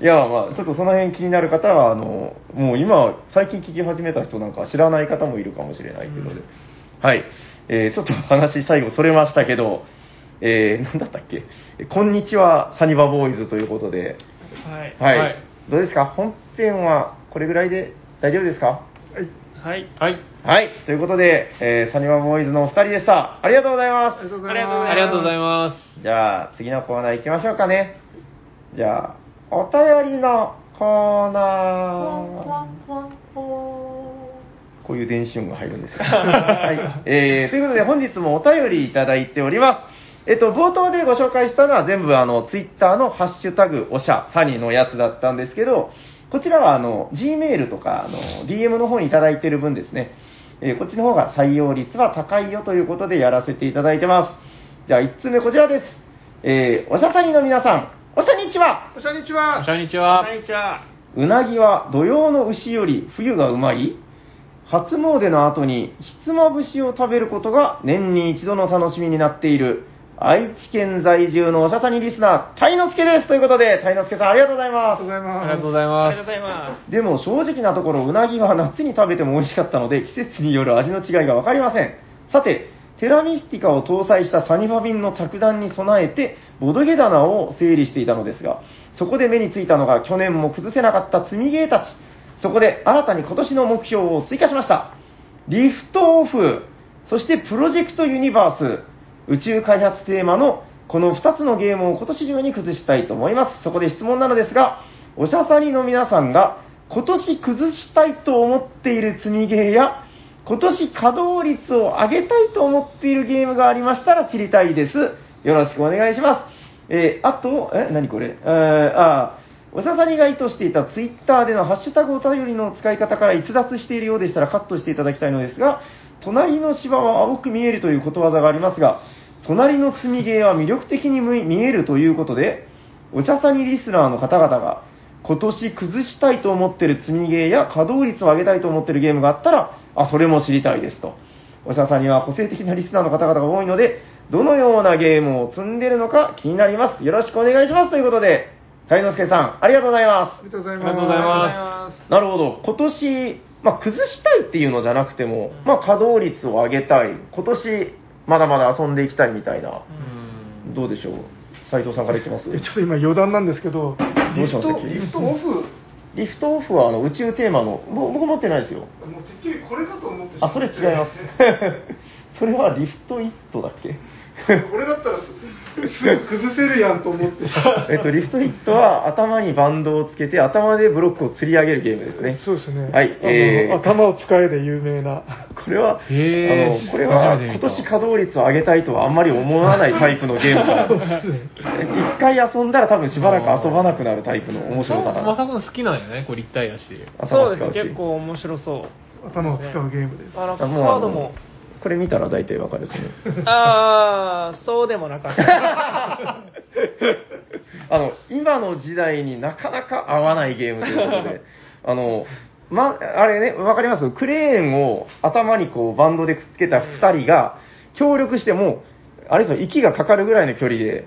いや、まあ、ちょっとその辺気になる方は、あの、もう今、最近聞き始めた人なんか知らない方もいるかもしれないというので、はい。えーちょっと話最後それましたけど、えー、なんだったっけ、えこんにちは、サニバボーイズということで、
はい
はい。
はい
どうですか？本編はこれぐらいで大丈夫ですか？
はい
はい
はい。
はい。ということで、えーサニバボーイズのお二人でした。ありがとうございま
ありがとうござい
ありがとうございます
ありがとうございます。
す。じゃあ、次のコーナー行きましょうかね。じゃあ、お便りのコーナー。こういう電子音が入るんですよ。はい。えー、ということで本日もお便りいただいております。えっと、冒頭でご紹介したのは全部あの、ツイッターのハッシュタグ、おしゃ、サニーのやつだったんですけど、こちらはあの、Gmail とか、あの、DM の方にいただいている分ですね。えーこっちの方が採用率は高いよということでやらせていただいてます。じゃあ、1つ目こちらです。えー、おしゃさにの皆さん、おしゃにちは
こんにちは
こんにちは。
こんにちは
うなぎは土曜の牛より冬がうまい？初詣の後にひつまぶしを食べることが年に一度の楽しみになっている愛知県在住のおしゃさにリスナー、たいのすけです。ということで、たいのすけさんありがとうござい
あり
ます
がとうご。ざいます
ありがとうござい
あ
ま
りがとうございま
でも正直なところ、うなぎは夏に食べても美味しかったので、季節による味の違いがわかりません。さて、テラミスティカを搭載したサニファ便の着弾に備えて、ボドゲ棚を整理していたのですが、そこで目についたのが去年も崩せなかった積みゲーたち。そこで新たに今年の目標を追加しました。リフトオフ、そしてプロジェクトユニバース、宇宙開発テーマのこの2つのゲームを今年中に崩したいと思います。そこで質問なのですが、おしゃさりの皆さんが今年崩したいと思っている積みゲーや、今年稼働率を上げたいと思っているゲームがありましたら知りたいです。よろしくお願いします。えーあと、え、何これ？えーあおしゃさにが意図していたツイッターでのハッシュタグお便りの使い方から逸脱しているようでしたらカットしていただきたいのですが、隣の芝は青く見えるということわざがありますが、隣の積みゲーは魅力的に見えるということで、お茶さにリスナーの方々が今年崩したいと思ってる積みゲーや稼働率を上げたいと思ってるゲームがあったら、あ、それも知りたいですと。おしゃさんには個性的なリスナーの方々が多いので、どのようなゲームを積んでるのか気になります。よろしくお願いします。ということで、大之助さん、ありがとうございま。
ありがとうございます。
ありがとうございます
なるほど。今年、まあ、崩したいっていうのじゃなくても、まあ、稼働率を上げたい。今年、まだまだ遊んでいきたいみたいな。
うん
どうでしょう？斉藤さんからいきます？
えちょっと今余談なんですけど、
ど
リフト
うしましたっけ
リフトオフ、もう
リフトオフはあの宇宙テーマの、ぼ僕持ってないですよ。
てっきりこれかと思ってしま
あ、それ違います。それはリフトイットだっけ？
これだすすぐ崩せるやんと思って。
えっと、リフトイットは頭にバンドをつけて頭でブロックを吊り上げるゲームですね。
そうですね。
はいえー
頭を使えで有名な。
これは、あの、これは今年稼働率を上げたいとはあんまり思わないタイプのゲームだ。一回遊んだら多分しばらく遊ばなくなるタイプの面白さだな。
まさくん好きなんやね、これ立体やし。
そうですね、結構面白そう。
頭を使うゲームです。
あの、カードも、
これ見たら大体わかるですね。
あー、そうでもなかった。
あの、今の時代になかなか合わないゲームということで、あの、ま、あれね、わかります？クレーンを頭にこうバンドでくっつけた二人が協力してもう、あれですよ、息がかかるぐらいの距離で、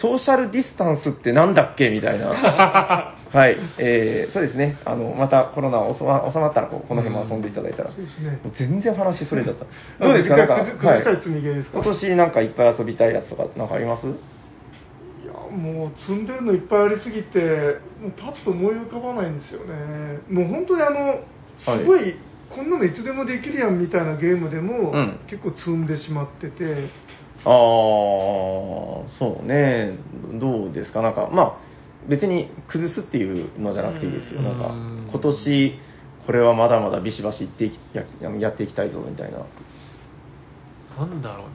ソーシャルディスタンスってなんだっけみたいな。はい、えー、そうですね。あの、またコロナ収ま収まったらこう、この辺も遊んでいただいたら。
そうですね。
全然話それちゃった。どうですか？なんか、
崩したい
今年なんかいっぱい遊びたいやつとか、なんかあります？
いやもう積んでるのいっぱいありすぎてもうパッと思い浮かばないんですよね。もう本当にあのすごい、こんなのいつでもできるやんみたいなゲームでも、
うん。
結構積んでしまってて
ああ、そうね。どうですか？なんか、まあ、別に崩すっていうのじゃなくていいですよ。
うん。
なんか、今年、これはまだまだビシバシいってややっていきたいぞ、みたいな。
なんだろう、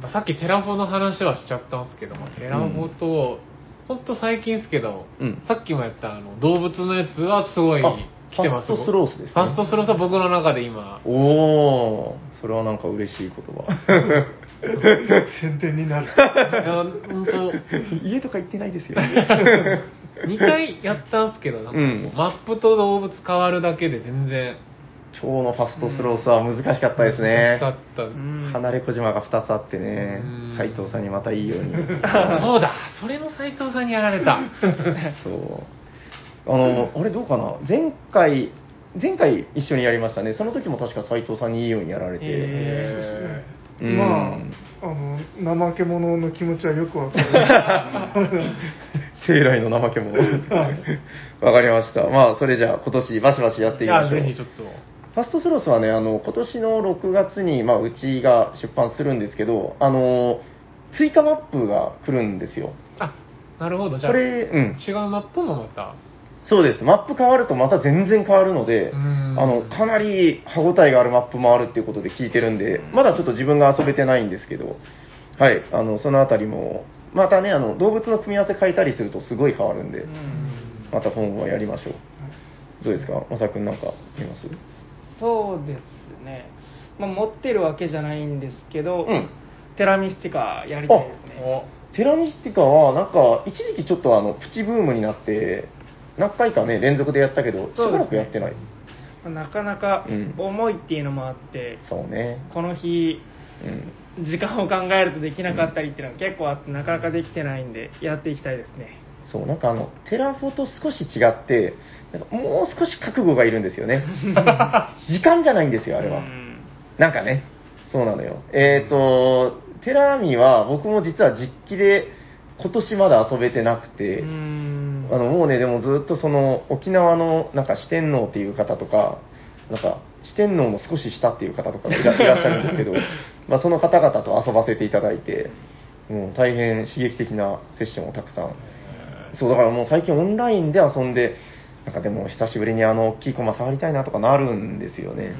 まあ、さっきテラフォの話はしちゃったんですけど、まあ、テラフォと、ほんと最近ですけど、
うん。
さっきもやったあの動物のやつはすごい
あ
来てます
ファストスロースですね。
ファストスロースは僕の中で今、
おおそれはなんか嬉しい言葉。
宣伝になる
いや本当
家とか行ってないですよ。
2回やったんですけど、なんかこう
うん
マップと動物変わるだけで全然
今日のファストスロースは難しかったですね
難し。かった。
うん
離れ小島が2つあってね
うん、
斉藤さんにまたいいように。
そうだそれも斉藤さんにやられた。
そう。あの、あれどうかな？前回、前回一緒にやりましたね。その時も確か斉藤さんにいいようにやられて。
へ
うん
まああの怠け者の気持ちはよくわかる
生来の怠け者。わかりました。まあ、それじゃあ今年バシバシやっていきましょう。
ぜひちょっと。
ファストスロースはね、あの、今年の6月に、まあ、うちが出版するんですけど、あの、追加マップが来るんですよ。
あ、なるほど。じゃあ、
これ、うん。
違うマップもまた。
そうです。マップ変わるとまた全然変わるので、
うん
あの、かなり歯応えがあるマップもあるっていうことで聞いてるんで、まだちょっと自分が遊べてないんですけど、はい、あの、そのあたりも、またね、あの、動物の組み合わせ変えたりするとすごい変わるんで、また今後はやりましょう。どうですかまさくんなんか見ます
そうですね。まあ、持ってるわけじゃないんですけど、
うん
テラミスティカやりたいですね。
お
テラミスティカは、なんか、一時期ちょっとあの、プチブームになって、何回かね、連続でやったけど、しばらくやってない。
まあなかなか
うん
重いっていうのもあって、
そうね。
この日、
うん。
時間を考えるとできなかったりっていうのが結構あって、なかなかできてないんで、やっていきたいですね。
そう、なんかあの、テラフォと少し違って、なんかもう少し覚悟がいるんですよね。時間じゃないんですよ、あれは。
うん
なんかね、そうなのよ。えっ、と、テラミは僕も実は実機で今年まだ遊べてなくて、
うん
あのもうね、でもずっとその沖縄のなんか四天王っていう方とか、なんか四天王の少し下っていう方とかが いらっしゃるんですけど、まあその方々と遊ばせていただいて、もう大変刺激的なセッションをたくさん。そう、だからもう最近オンラインで遊んで、なんかでも久しぶりにあの大きいコマ触りたいなとかなるんですよね。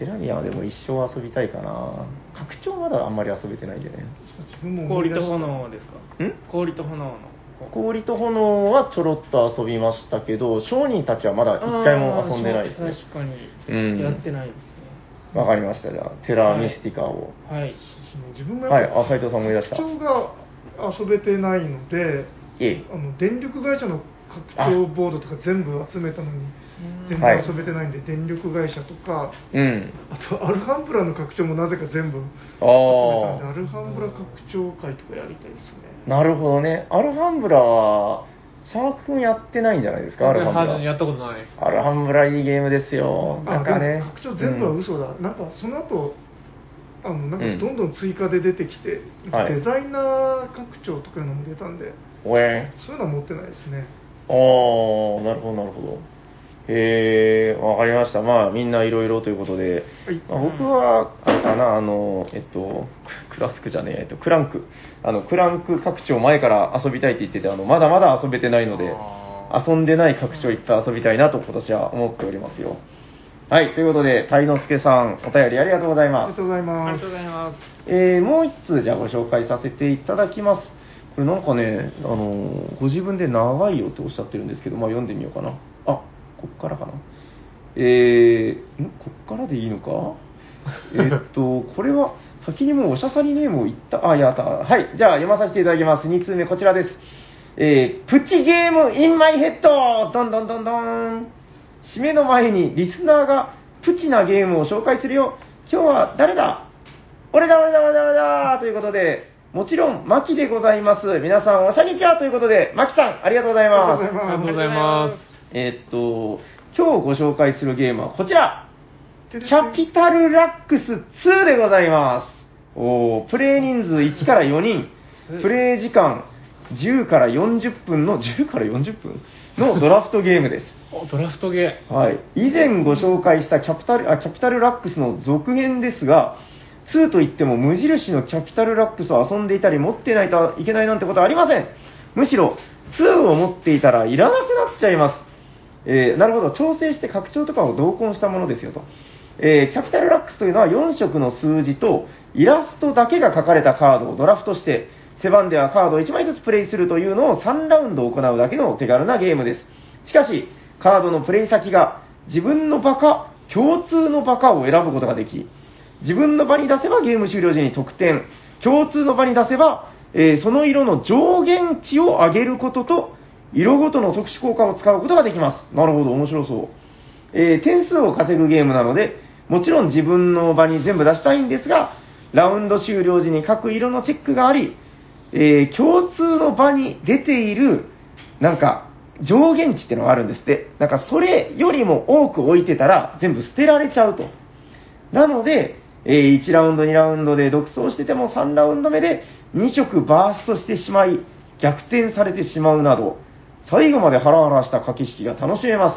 うん。
テラミアはでも一生遊びたいかな。拡張まだあんまり遊べてないんでね。
氷と炎ですか？
ん？
氷と炎の。
氷と炎はちょろっと遊びましたけど、商人たちはまだ一回も遊んでないですね。
確か
うん
に。やってないですね。
わかりました、じゃあ、テラミスティカを。
はい。
その自分が
はい、
やっぱ
あ、斉藤さん思い出した。
拡張が遊べてないので。あの電力会社の拡張ボードとか全部集めたのに全
はい
然遊べてないんで、電力会社とか
うん。
あとアルハンブラの拡張もなぜか全部集めたんで
あ
アルハンブラ拡張会とかやりたいですね
あ、なるほどね。アルハンブラは、シャーク君やってないんじゃないですか、アルハンブラ。
やったことない。
アルハンブラいいゲームですよ。なんかね。
拡張全部は
うん
嘘だ、なんかその後あのなんか
うん
どんどん追加で出てきて、
はい
デザイナー拡張とかいうのも出たんで
おえ
そういうのは持ってないですね
ああ、なるほど、なるほど。へえ、わかりました。まあ、みんないろいろということで、
はい
まあ僕は、あれかな、あの、えっと、ククラスクじゃねえ、えっと、クランク。あの、クランク拡張前から遊びたいって言ってて、あの、まだまだ遊べてないので、
あ
遊んでない拡張いっぱい遊びたいなと今年は思っておりますよ。はい、ということで、鯛之助さん、お便りありがとうございます
ありがと。うござい
あり
ます
がとうございます。
えーもう一通じゃあご紹介させていただきます。これなんかね、あのーご自分で長いよっておっしゃってるんですけど、まあ読んでみようかな。あ、こっからかな。えー、ん？こっからでいいのか？えーっと、これは先にもうおしゃさりネームを言った、あ、いやった。はい、じゃあ読まさせていただきます。2通目こちらです。えー、プチゲームインマイヘッドどんどんどんどん締めの前にリスナーがプチなゲームを紹介するよ。今日は誰だ？俺だ俺だ俺だ俺だということで、もちろん、マキでございます。皆さん、おしゃにちはということで、マキさん、ありがとう。ございます
ありがとうございます。
えーっと、今日ご紹介するゲームはこちら。キャピタルラックス2でございます。おープレイ人数1から4人、プレイ時間10から40分の、10から40分？のドラフトゲームです。
おドラフトゲ
はい、以前ご紹介したキャピタルあキャピタルラックスの続編ですが、2といっても無印のキャピタルラックスを遊んでいたり持ってないといけないなんてことはありません。むしろ、2を持っていたらいらなくなっちゃいます。えーなるほど、調整して拡張とかを同梱したものですよと。えーキャピタルラックスというのは4色の数字とイラストだけが書かれたカードをドラフトして、手番ではカードを1枚ずつプレイするというのを3ラウンド行うだけの手軽なゲームです。しかし、カードのプレイ先が自分の場か共通の場かを選ぶことができ、自分の場に出せばゲーム終了時に得点、共通の場に出せば、えーその色の上限値を上げることと、色ごとの特殊効果を使うことができます。なるほど、面白そう。えー点数を稼ぐゲームなので、もちろん自分の場に全部出したいんですが、ラウンド終了時に各色のチェックがあり、えー共通の場に出ている、なんか、上限値っていうのがあるんですって。なんか、それよりも多く置いてたら、全部捨てられちゃうと。なので、えー1ラウンド、2ラウンドで独走してても3ラウンド目で2色バーストしてしまい、逆転されてしまうなど、最後までハラハラした駆け引きが楽しめま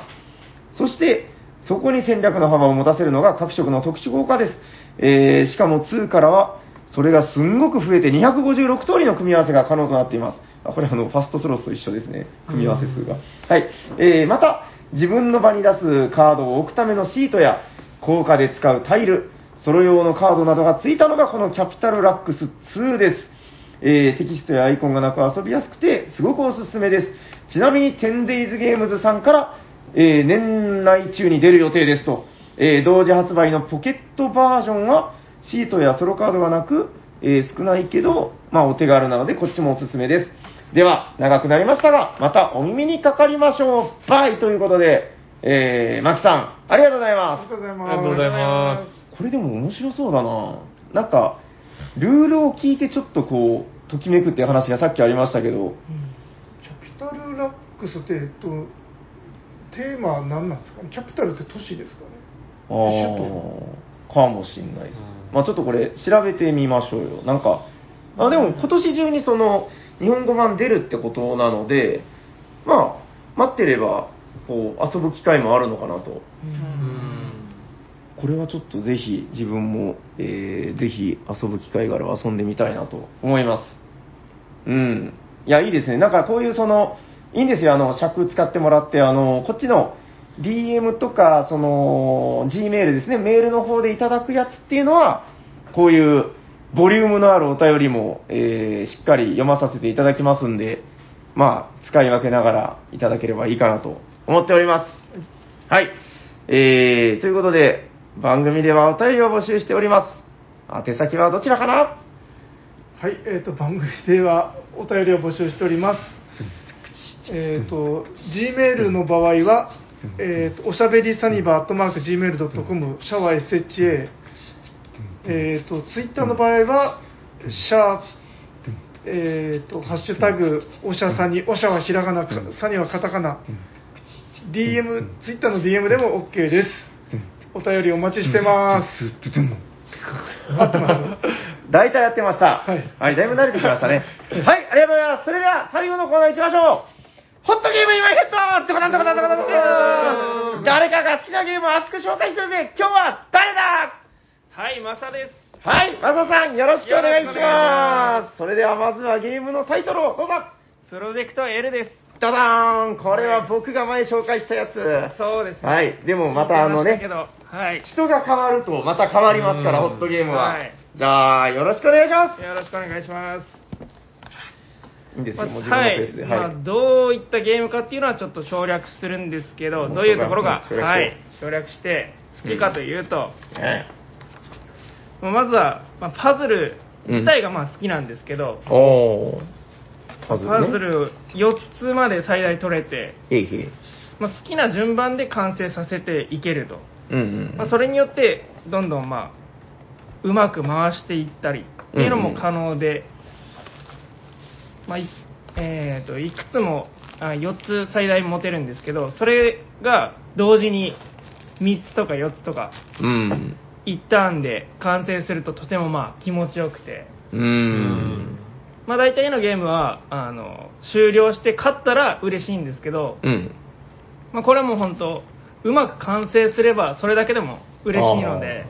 す。そして、そこに戦略の幅を持たせるのが各色の特殊効果です。えーしかも2からは、それがすんごく増えて256通りの組み合わせが可能となっています。あこれあの、ファストスロスと一緒ですね。組み合わせ数が。はい。えーまた、自分の場に出すカードを置くためのシートや、効果で使うタイル、ソロ用のカードなどがついたのがこのキャピタルラックス2です。えーテキストやアイコンがなく遊びやすくて、すごくおすすめです。ちなみに 10days ゲームズさんから、えー年内中に出る予定ですと。えー同時発売のポケットバージョンは、シートやソロカードがなく、えー少ないけど、まあお手軽なのでこっちもおすすめです。では、長くなりましたが、またお耳にかかりましょう。バイということで、えー、マキさん、ありがとうございます
ありが。とうござい
ー。
ます
ありがとうございます。
これでも面白そうだななんか、ルールを聞いてちょっとこう、ときめくっていう話がさっきありましたけど、
うんキャピタルラックスって、えっと、テーマは何なんですかね？キャピタルって都市ですかね？
あ
首都
ーかもしんないです。
うん
まあちょっとこれ調べてみましょうよ。なんか、あでも今年中にその日本語版出るってことなので、まあ待ってればこう遊ぶ機会もあるのかなと。
うん。
これはちょっとぜひ自分も、えーぜひ遊ぶ機会があれば遊んでみたいなと思います。うん。いや、いいですね。なんかこういうその、いいんですよ。あの、尺使ってもらって、あの、こっちの DM とか、その、Gmail ですね、メールの方でいただくやつっていうのは、こういうボリュームのあるお便りも、えーしっかり読まさせていただきますんで、まあ、使い分けながらいただければいいかなと思っております。はい。えー、ということで、番組ではお便りを募集しております。宛先はどちらかな？
はい、えっ、と、番組ではお便りを募集しております。えっ、と、Gmail の場合は、えっ、と、おしゃべりサニバーアットマーク Gmail.com、シャワー SHA、えっ、と、Twitter の場合は、シャーえっ、と、ハッシュタグ、おしゃさに、おしゃはひらがな、さにはカタカナ、DM、Twitter の DM でも OK です。お便りお待ちしてます。合ってます
大体やってました。
はい
だいぶ慣れてきましたね。はい、ありがとうございます。それでは、最後のコーナー行きましょう。ホットゲーム今ヘッドってなんだことなんだことなんと誰かが好きなゲームを熱く紹介するぜ今日は誰だ
はい、マサです。
はい、マサさん、よろしくお願いし
よろしくお願いし
ます。それでは、まずはゲームのタイトルをどうぞ。
プロジェクト L です。
ダダーンこれは僕が前紹介したやつ。
そうですね。
はい、でもまたあのね
はい。
人が変わるとまた変わりますから、
うん
ホットゲームは。
はい
じゃあ、よろしくお願いします。
よろしくお願いします。
いいんですよ、
まあ
もう自分のペースで。
はいまあ、どういったゲームかっていうのはちょっと省略するんですけど、どういうところが、
省略
はい、省略して好きかというと、
ね
まあまずは、まあ、パズル自体がまあ好きなんですけど、
おー。パズル、ね。
パズル4つまで最大取れて、
へいへい。
まあ、好きな順番で完成させていけると、
うんうん。
まあ、それによってどんどんまあうまく回していったりっていうのも可能で、まあいえー、といくつもあ4つ最大持てるんですけどそれが同時に3つとか4つとか
うん。
1ターンで完成するととてもまあ気持ちよくて、
う。
うん
まあ、大体のゲームはあの終了して勝ったら嬉しいんですけど、
うん。
まあ、これはもう本当うまく完成すればそれだけでも嬉しいので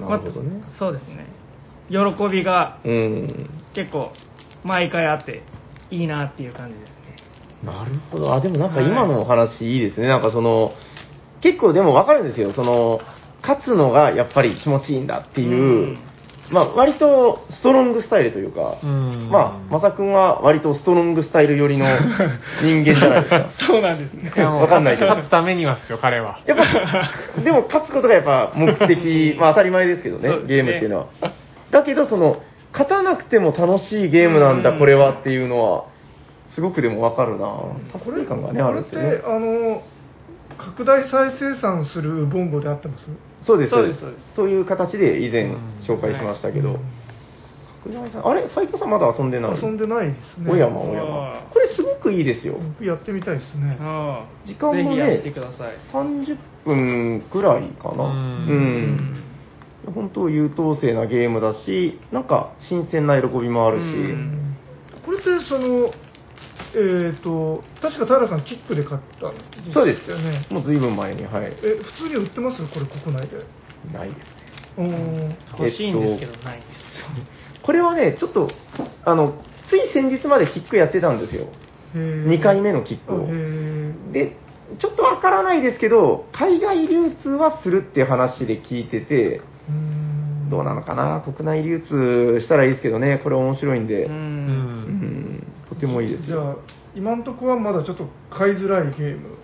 なるほどね
まあそうですね喜びが
うん。
結構毎回あっていいなっていう感じですね
なるほど。あ、でもなんか今のお話いいですね。なんかその、結構でもわかるんですよ。その、勝つのがやっぱり気持ちいいんだっていう、
うん
まあ割とストロングスタイルというか、
うん
まあ、まさくんは割とストロングスタイル寄りの人間じゃないですか。
そうなんですね
わかんないけど
勝つためにはですよ、彼は。
やっぱ、でも勝つことがやっぱ目的、まあ当たり前ですけどねゲームっていうのは。だけど、その、勝たなくても楽しいゲームなんだ、
うん
これはっていうのは、すごくでもわかるな
こ
達
れ
成感がね、あるんですよね
これって。あの拡大再生産するボンボであってます？
そうです、
そで
そううです。す。そういう形で以前
うん。
紹介しましたけど。
うん、
拡大さんあれ？斉藤さんまだ遊んでない？
遊んでないですね。
おやまお。これすごくいいですよ。
僕やってみたいですね。
時間もね
てください、
30分くらいかな。
う
うんん。本当優等生なゲームだし、なんか新鮮な喜びもあるし、
うん。
これってそのえっ、と確か平さんキックで買ったん
そうです
よね。
もうずいぶん前に、はい。
え普通に売ってます？これ国内で。
ないですね。
おー。
欲しいんですけどないです、
これはね、ちょっと、あの、つい先日までキックやってたんですよ。
へー。
2回目のキックを。で、ちょっとわからないですけど、海外流通はするっていう話で聞いてて、
うーん。
どうなのかな、国内流通したらいいですけどね、これ面白いんで、
う
うん
てもいいです
じゃあ
よ。
今んとこはまだちょっと買いづらいゲーム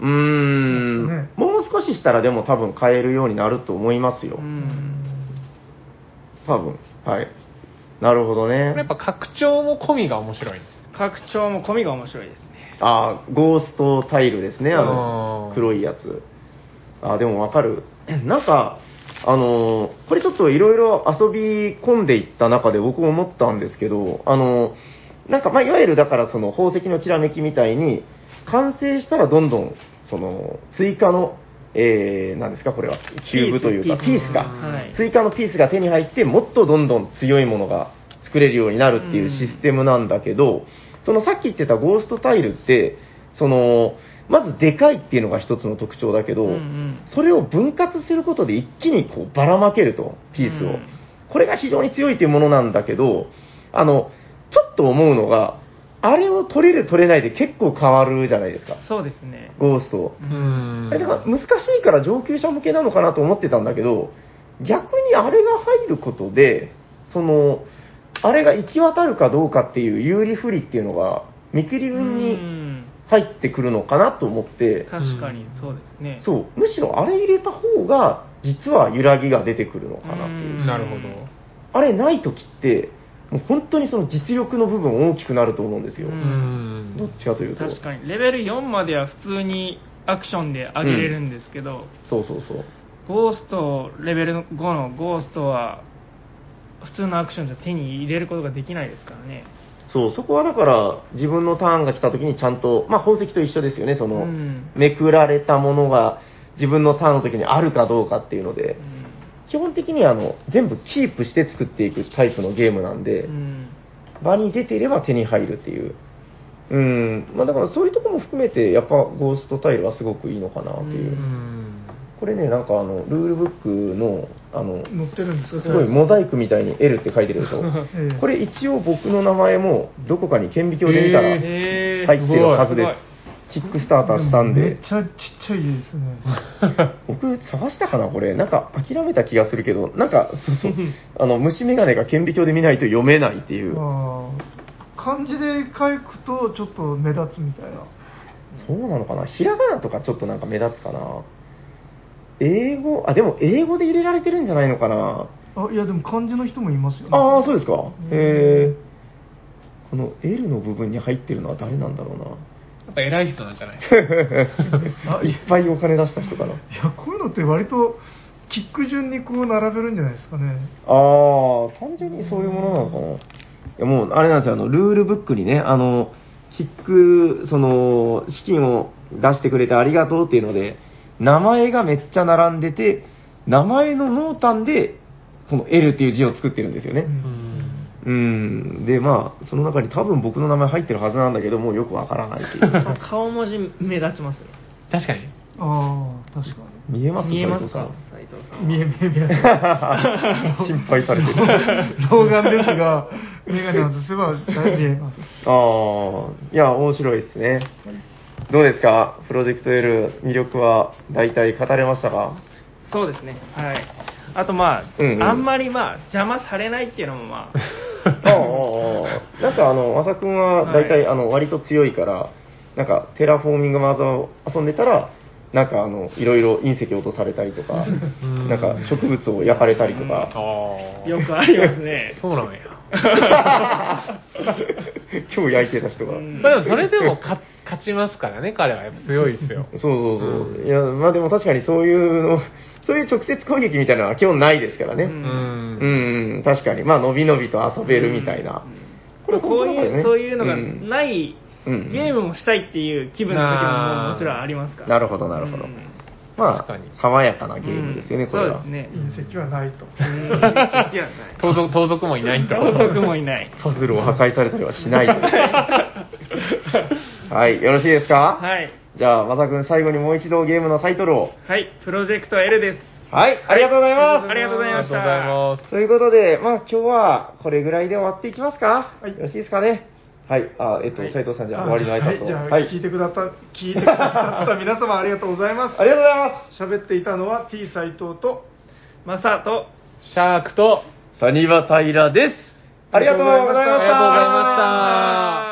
うーん、
ですね
もう少ししたらでも多分買えるようになると思いますよ。
うん
多分。はい。なるほどね
これやっ。ぱ拡張も込みが面白い。
拡張も込みが面白いですね
あーゴーストタイルですね、あ
あ
の、
ー
黒いやつ。あーでもわかる。なんか、あのーこれちょっといろいろ遊び込んでいった中で僕も思ったんですけど、あのーなんか、まあ、いわゆるだからその宝石のきらめきみたいに、完成したらどんどん、その、追加の、えー、なんですか、これは、キューブというか、ピ
ピース
ースが、
はい。
追加のピースが手に入って、もっとどんどん強いものが作れるようになるっていうシステムなんだけど、そのさっき言ってたゴーストタイルって、その、まずでかいっていうのが一つの特徴だけど、
うんうん。
それを分割することで一気にこうばらまけると、ピースを。
うん。
これが非常に強いというものなんだけど、あの、ちょっと思うのが、あれを取れる取れないで結構変わるじゃないですか、
そうですね
ゴースト。
うん
あれだから難しいから上級者向けなのかなと思ってたんだけど、逆にあれが入ることで、その、あれが行き渡るかどうかっていう有利不利っていうのが見切り分
う
に
ん
入ってくるのかなと思って、
確かにそうですね。
そう、むしろあれ入れた方が、実は揺らぎが出てくるのかなっていう。
うん
なるほど。
あれない時って、もう本当にその実力の部分大きくなると思うんですよ。
う
うんん
どっちかというと。
確かに。レベル4までは普通にアクションで上げれるんですけど、
そうそうそう。
ゴースト、レベル5のゴーストは、普通のアクションじゃ手に入れることができないですからね。
そう、そこはだから、自分のターンが来た時にちゃんと、まあ宝石と一緒ですよね、その、
うん
めくられたものが自分のターンの時にあるかどうかっていうので
う、ん
基本的にはあの、全部キープして作っていくタイプのゲームなんで、
うん
場に出ていれば手に入るっていう。うん、まあだからそういうところも含めて、やっぱゴーストタイルはすごくいいのかなっていう。
う
うん。
これね、なんかあの、ルールブックの、あの、
載ってるんですか？
すごいモザイクみたいに L って書いてるでしょ？
ええ
これ一応僕の名前もどこかに顕微鏡で見たら入ってるはずです
ごい。
キックスターターしたんで、
めっちゃちっちゃい家ですね。
僕探したかなこれ。なんか諦めた気がするけど、なんか、そうそう、あの、虫眼鏡が顕微鏡で見ないと読めないっていう。
漢字で書くとちょっと目立つみたいな。
そうなのかな？ひらがなとかちょっとなんか目立つかな？英語、あ、でも英語で入れられてるんじゃないのかな？
あいやでも漢字の人もいますよね。
ああ、そうですか。へえ。この L の部分に入ってるのは誰なんだろうな？
やっぱ偉い人なんじゃない？ですか。
あ
いっぱいお金出した人かな。
いやこういうのって割とキック順にこう並べるんじゃないですかね。
ああ、単純にそういうものなのかな。いやもう、あれなんですよ、あの、ルールブックにね、あの、キック、その、資金を出してくれてありがとうっていうので、名前がめっちゃ並んでて、名前の濃淡で、この L っていう字を作ってるんですよね。うん。で、まあ、その中に多分僕の名前入ってるはずなんだけど、もうよくわからないっていう。
顔文字目立ちますね。
確かに。
ああ確か
見えます？
見えます？
斉
か
藤
斉藤さん。
見え見え見え。
心配されてる。
老眼ですが眼鏡を外せば大見えます。
ああ、いや、面白いですね。どうですか？プロジェクト L、魅力は大体語れましたか？
そうですね。はい。あとまあ、
うんうん
あんまりまあ、邪魔されないっていうのもまあ
なんかあの、まさくんは大体、あの、割と強いから、なんか、テラフォーミングマーズを遊んでたら、なんかあの、いろいろ隕石落とされたりとか、
ん
なんか植物を焼かれたりとか、
ああ。
よくありますね。
そうなんや。
今日焼いてた人が。
うん
まあでもそれでも勝勝ちますからね、彼はやっぱ強いですよ。
そうそうそう。いや、まあでも確かにそういうの、そういう直接攻撃みたいなのは基本ないですからね。
う
うんん。
うん、うん、確かに。まあ、のびのびと遊べるみたいな。
これこういう、そういうのが
うん
ない、
うん
ゲームもしたいっていう気分の時ももちろんありますから。
なるほど、なるほど。
うん
まあ
確かに、
爽やかなゲームですよね、
うん
これは。
そうですね。
隕石はないと。
うん隕石はない
盗賊盗賊もいないと。
盗賊もいない。
パズルを破壊されたりはしないと。はい、よろしいですか？
はい。
じゃあ、まさくん最後にもう一度ゲームのタイトルを。
はい。プロジェクト L です。
はい、ありがとうございます。
ありがとうございました
ありがとうございます。
ということで、まあ今日はこれぐらいで終わっていきますか？はい。よろしいですかね？はい。あ、えっと、
はい
斉藤さんじゃあ終わりの挨拶を。はい。
聞いてくださった、聞いてくださった皆様ありがとうございます
あ。りがとうございます。
喋っていたのは T 斎藤と、
マサと、
シャークと、
サニバタイラです。ありがとうございました。
ありがとうございました。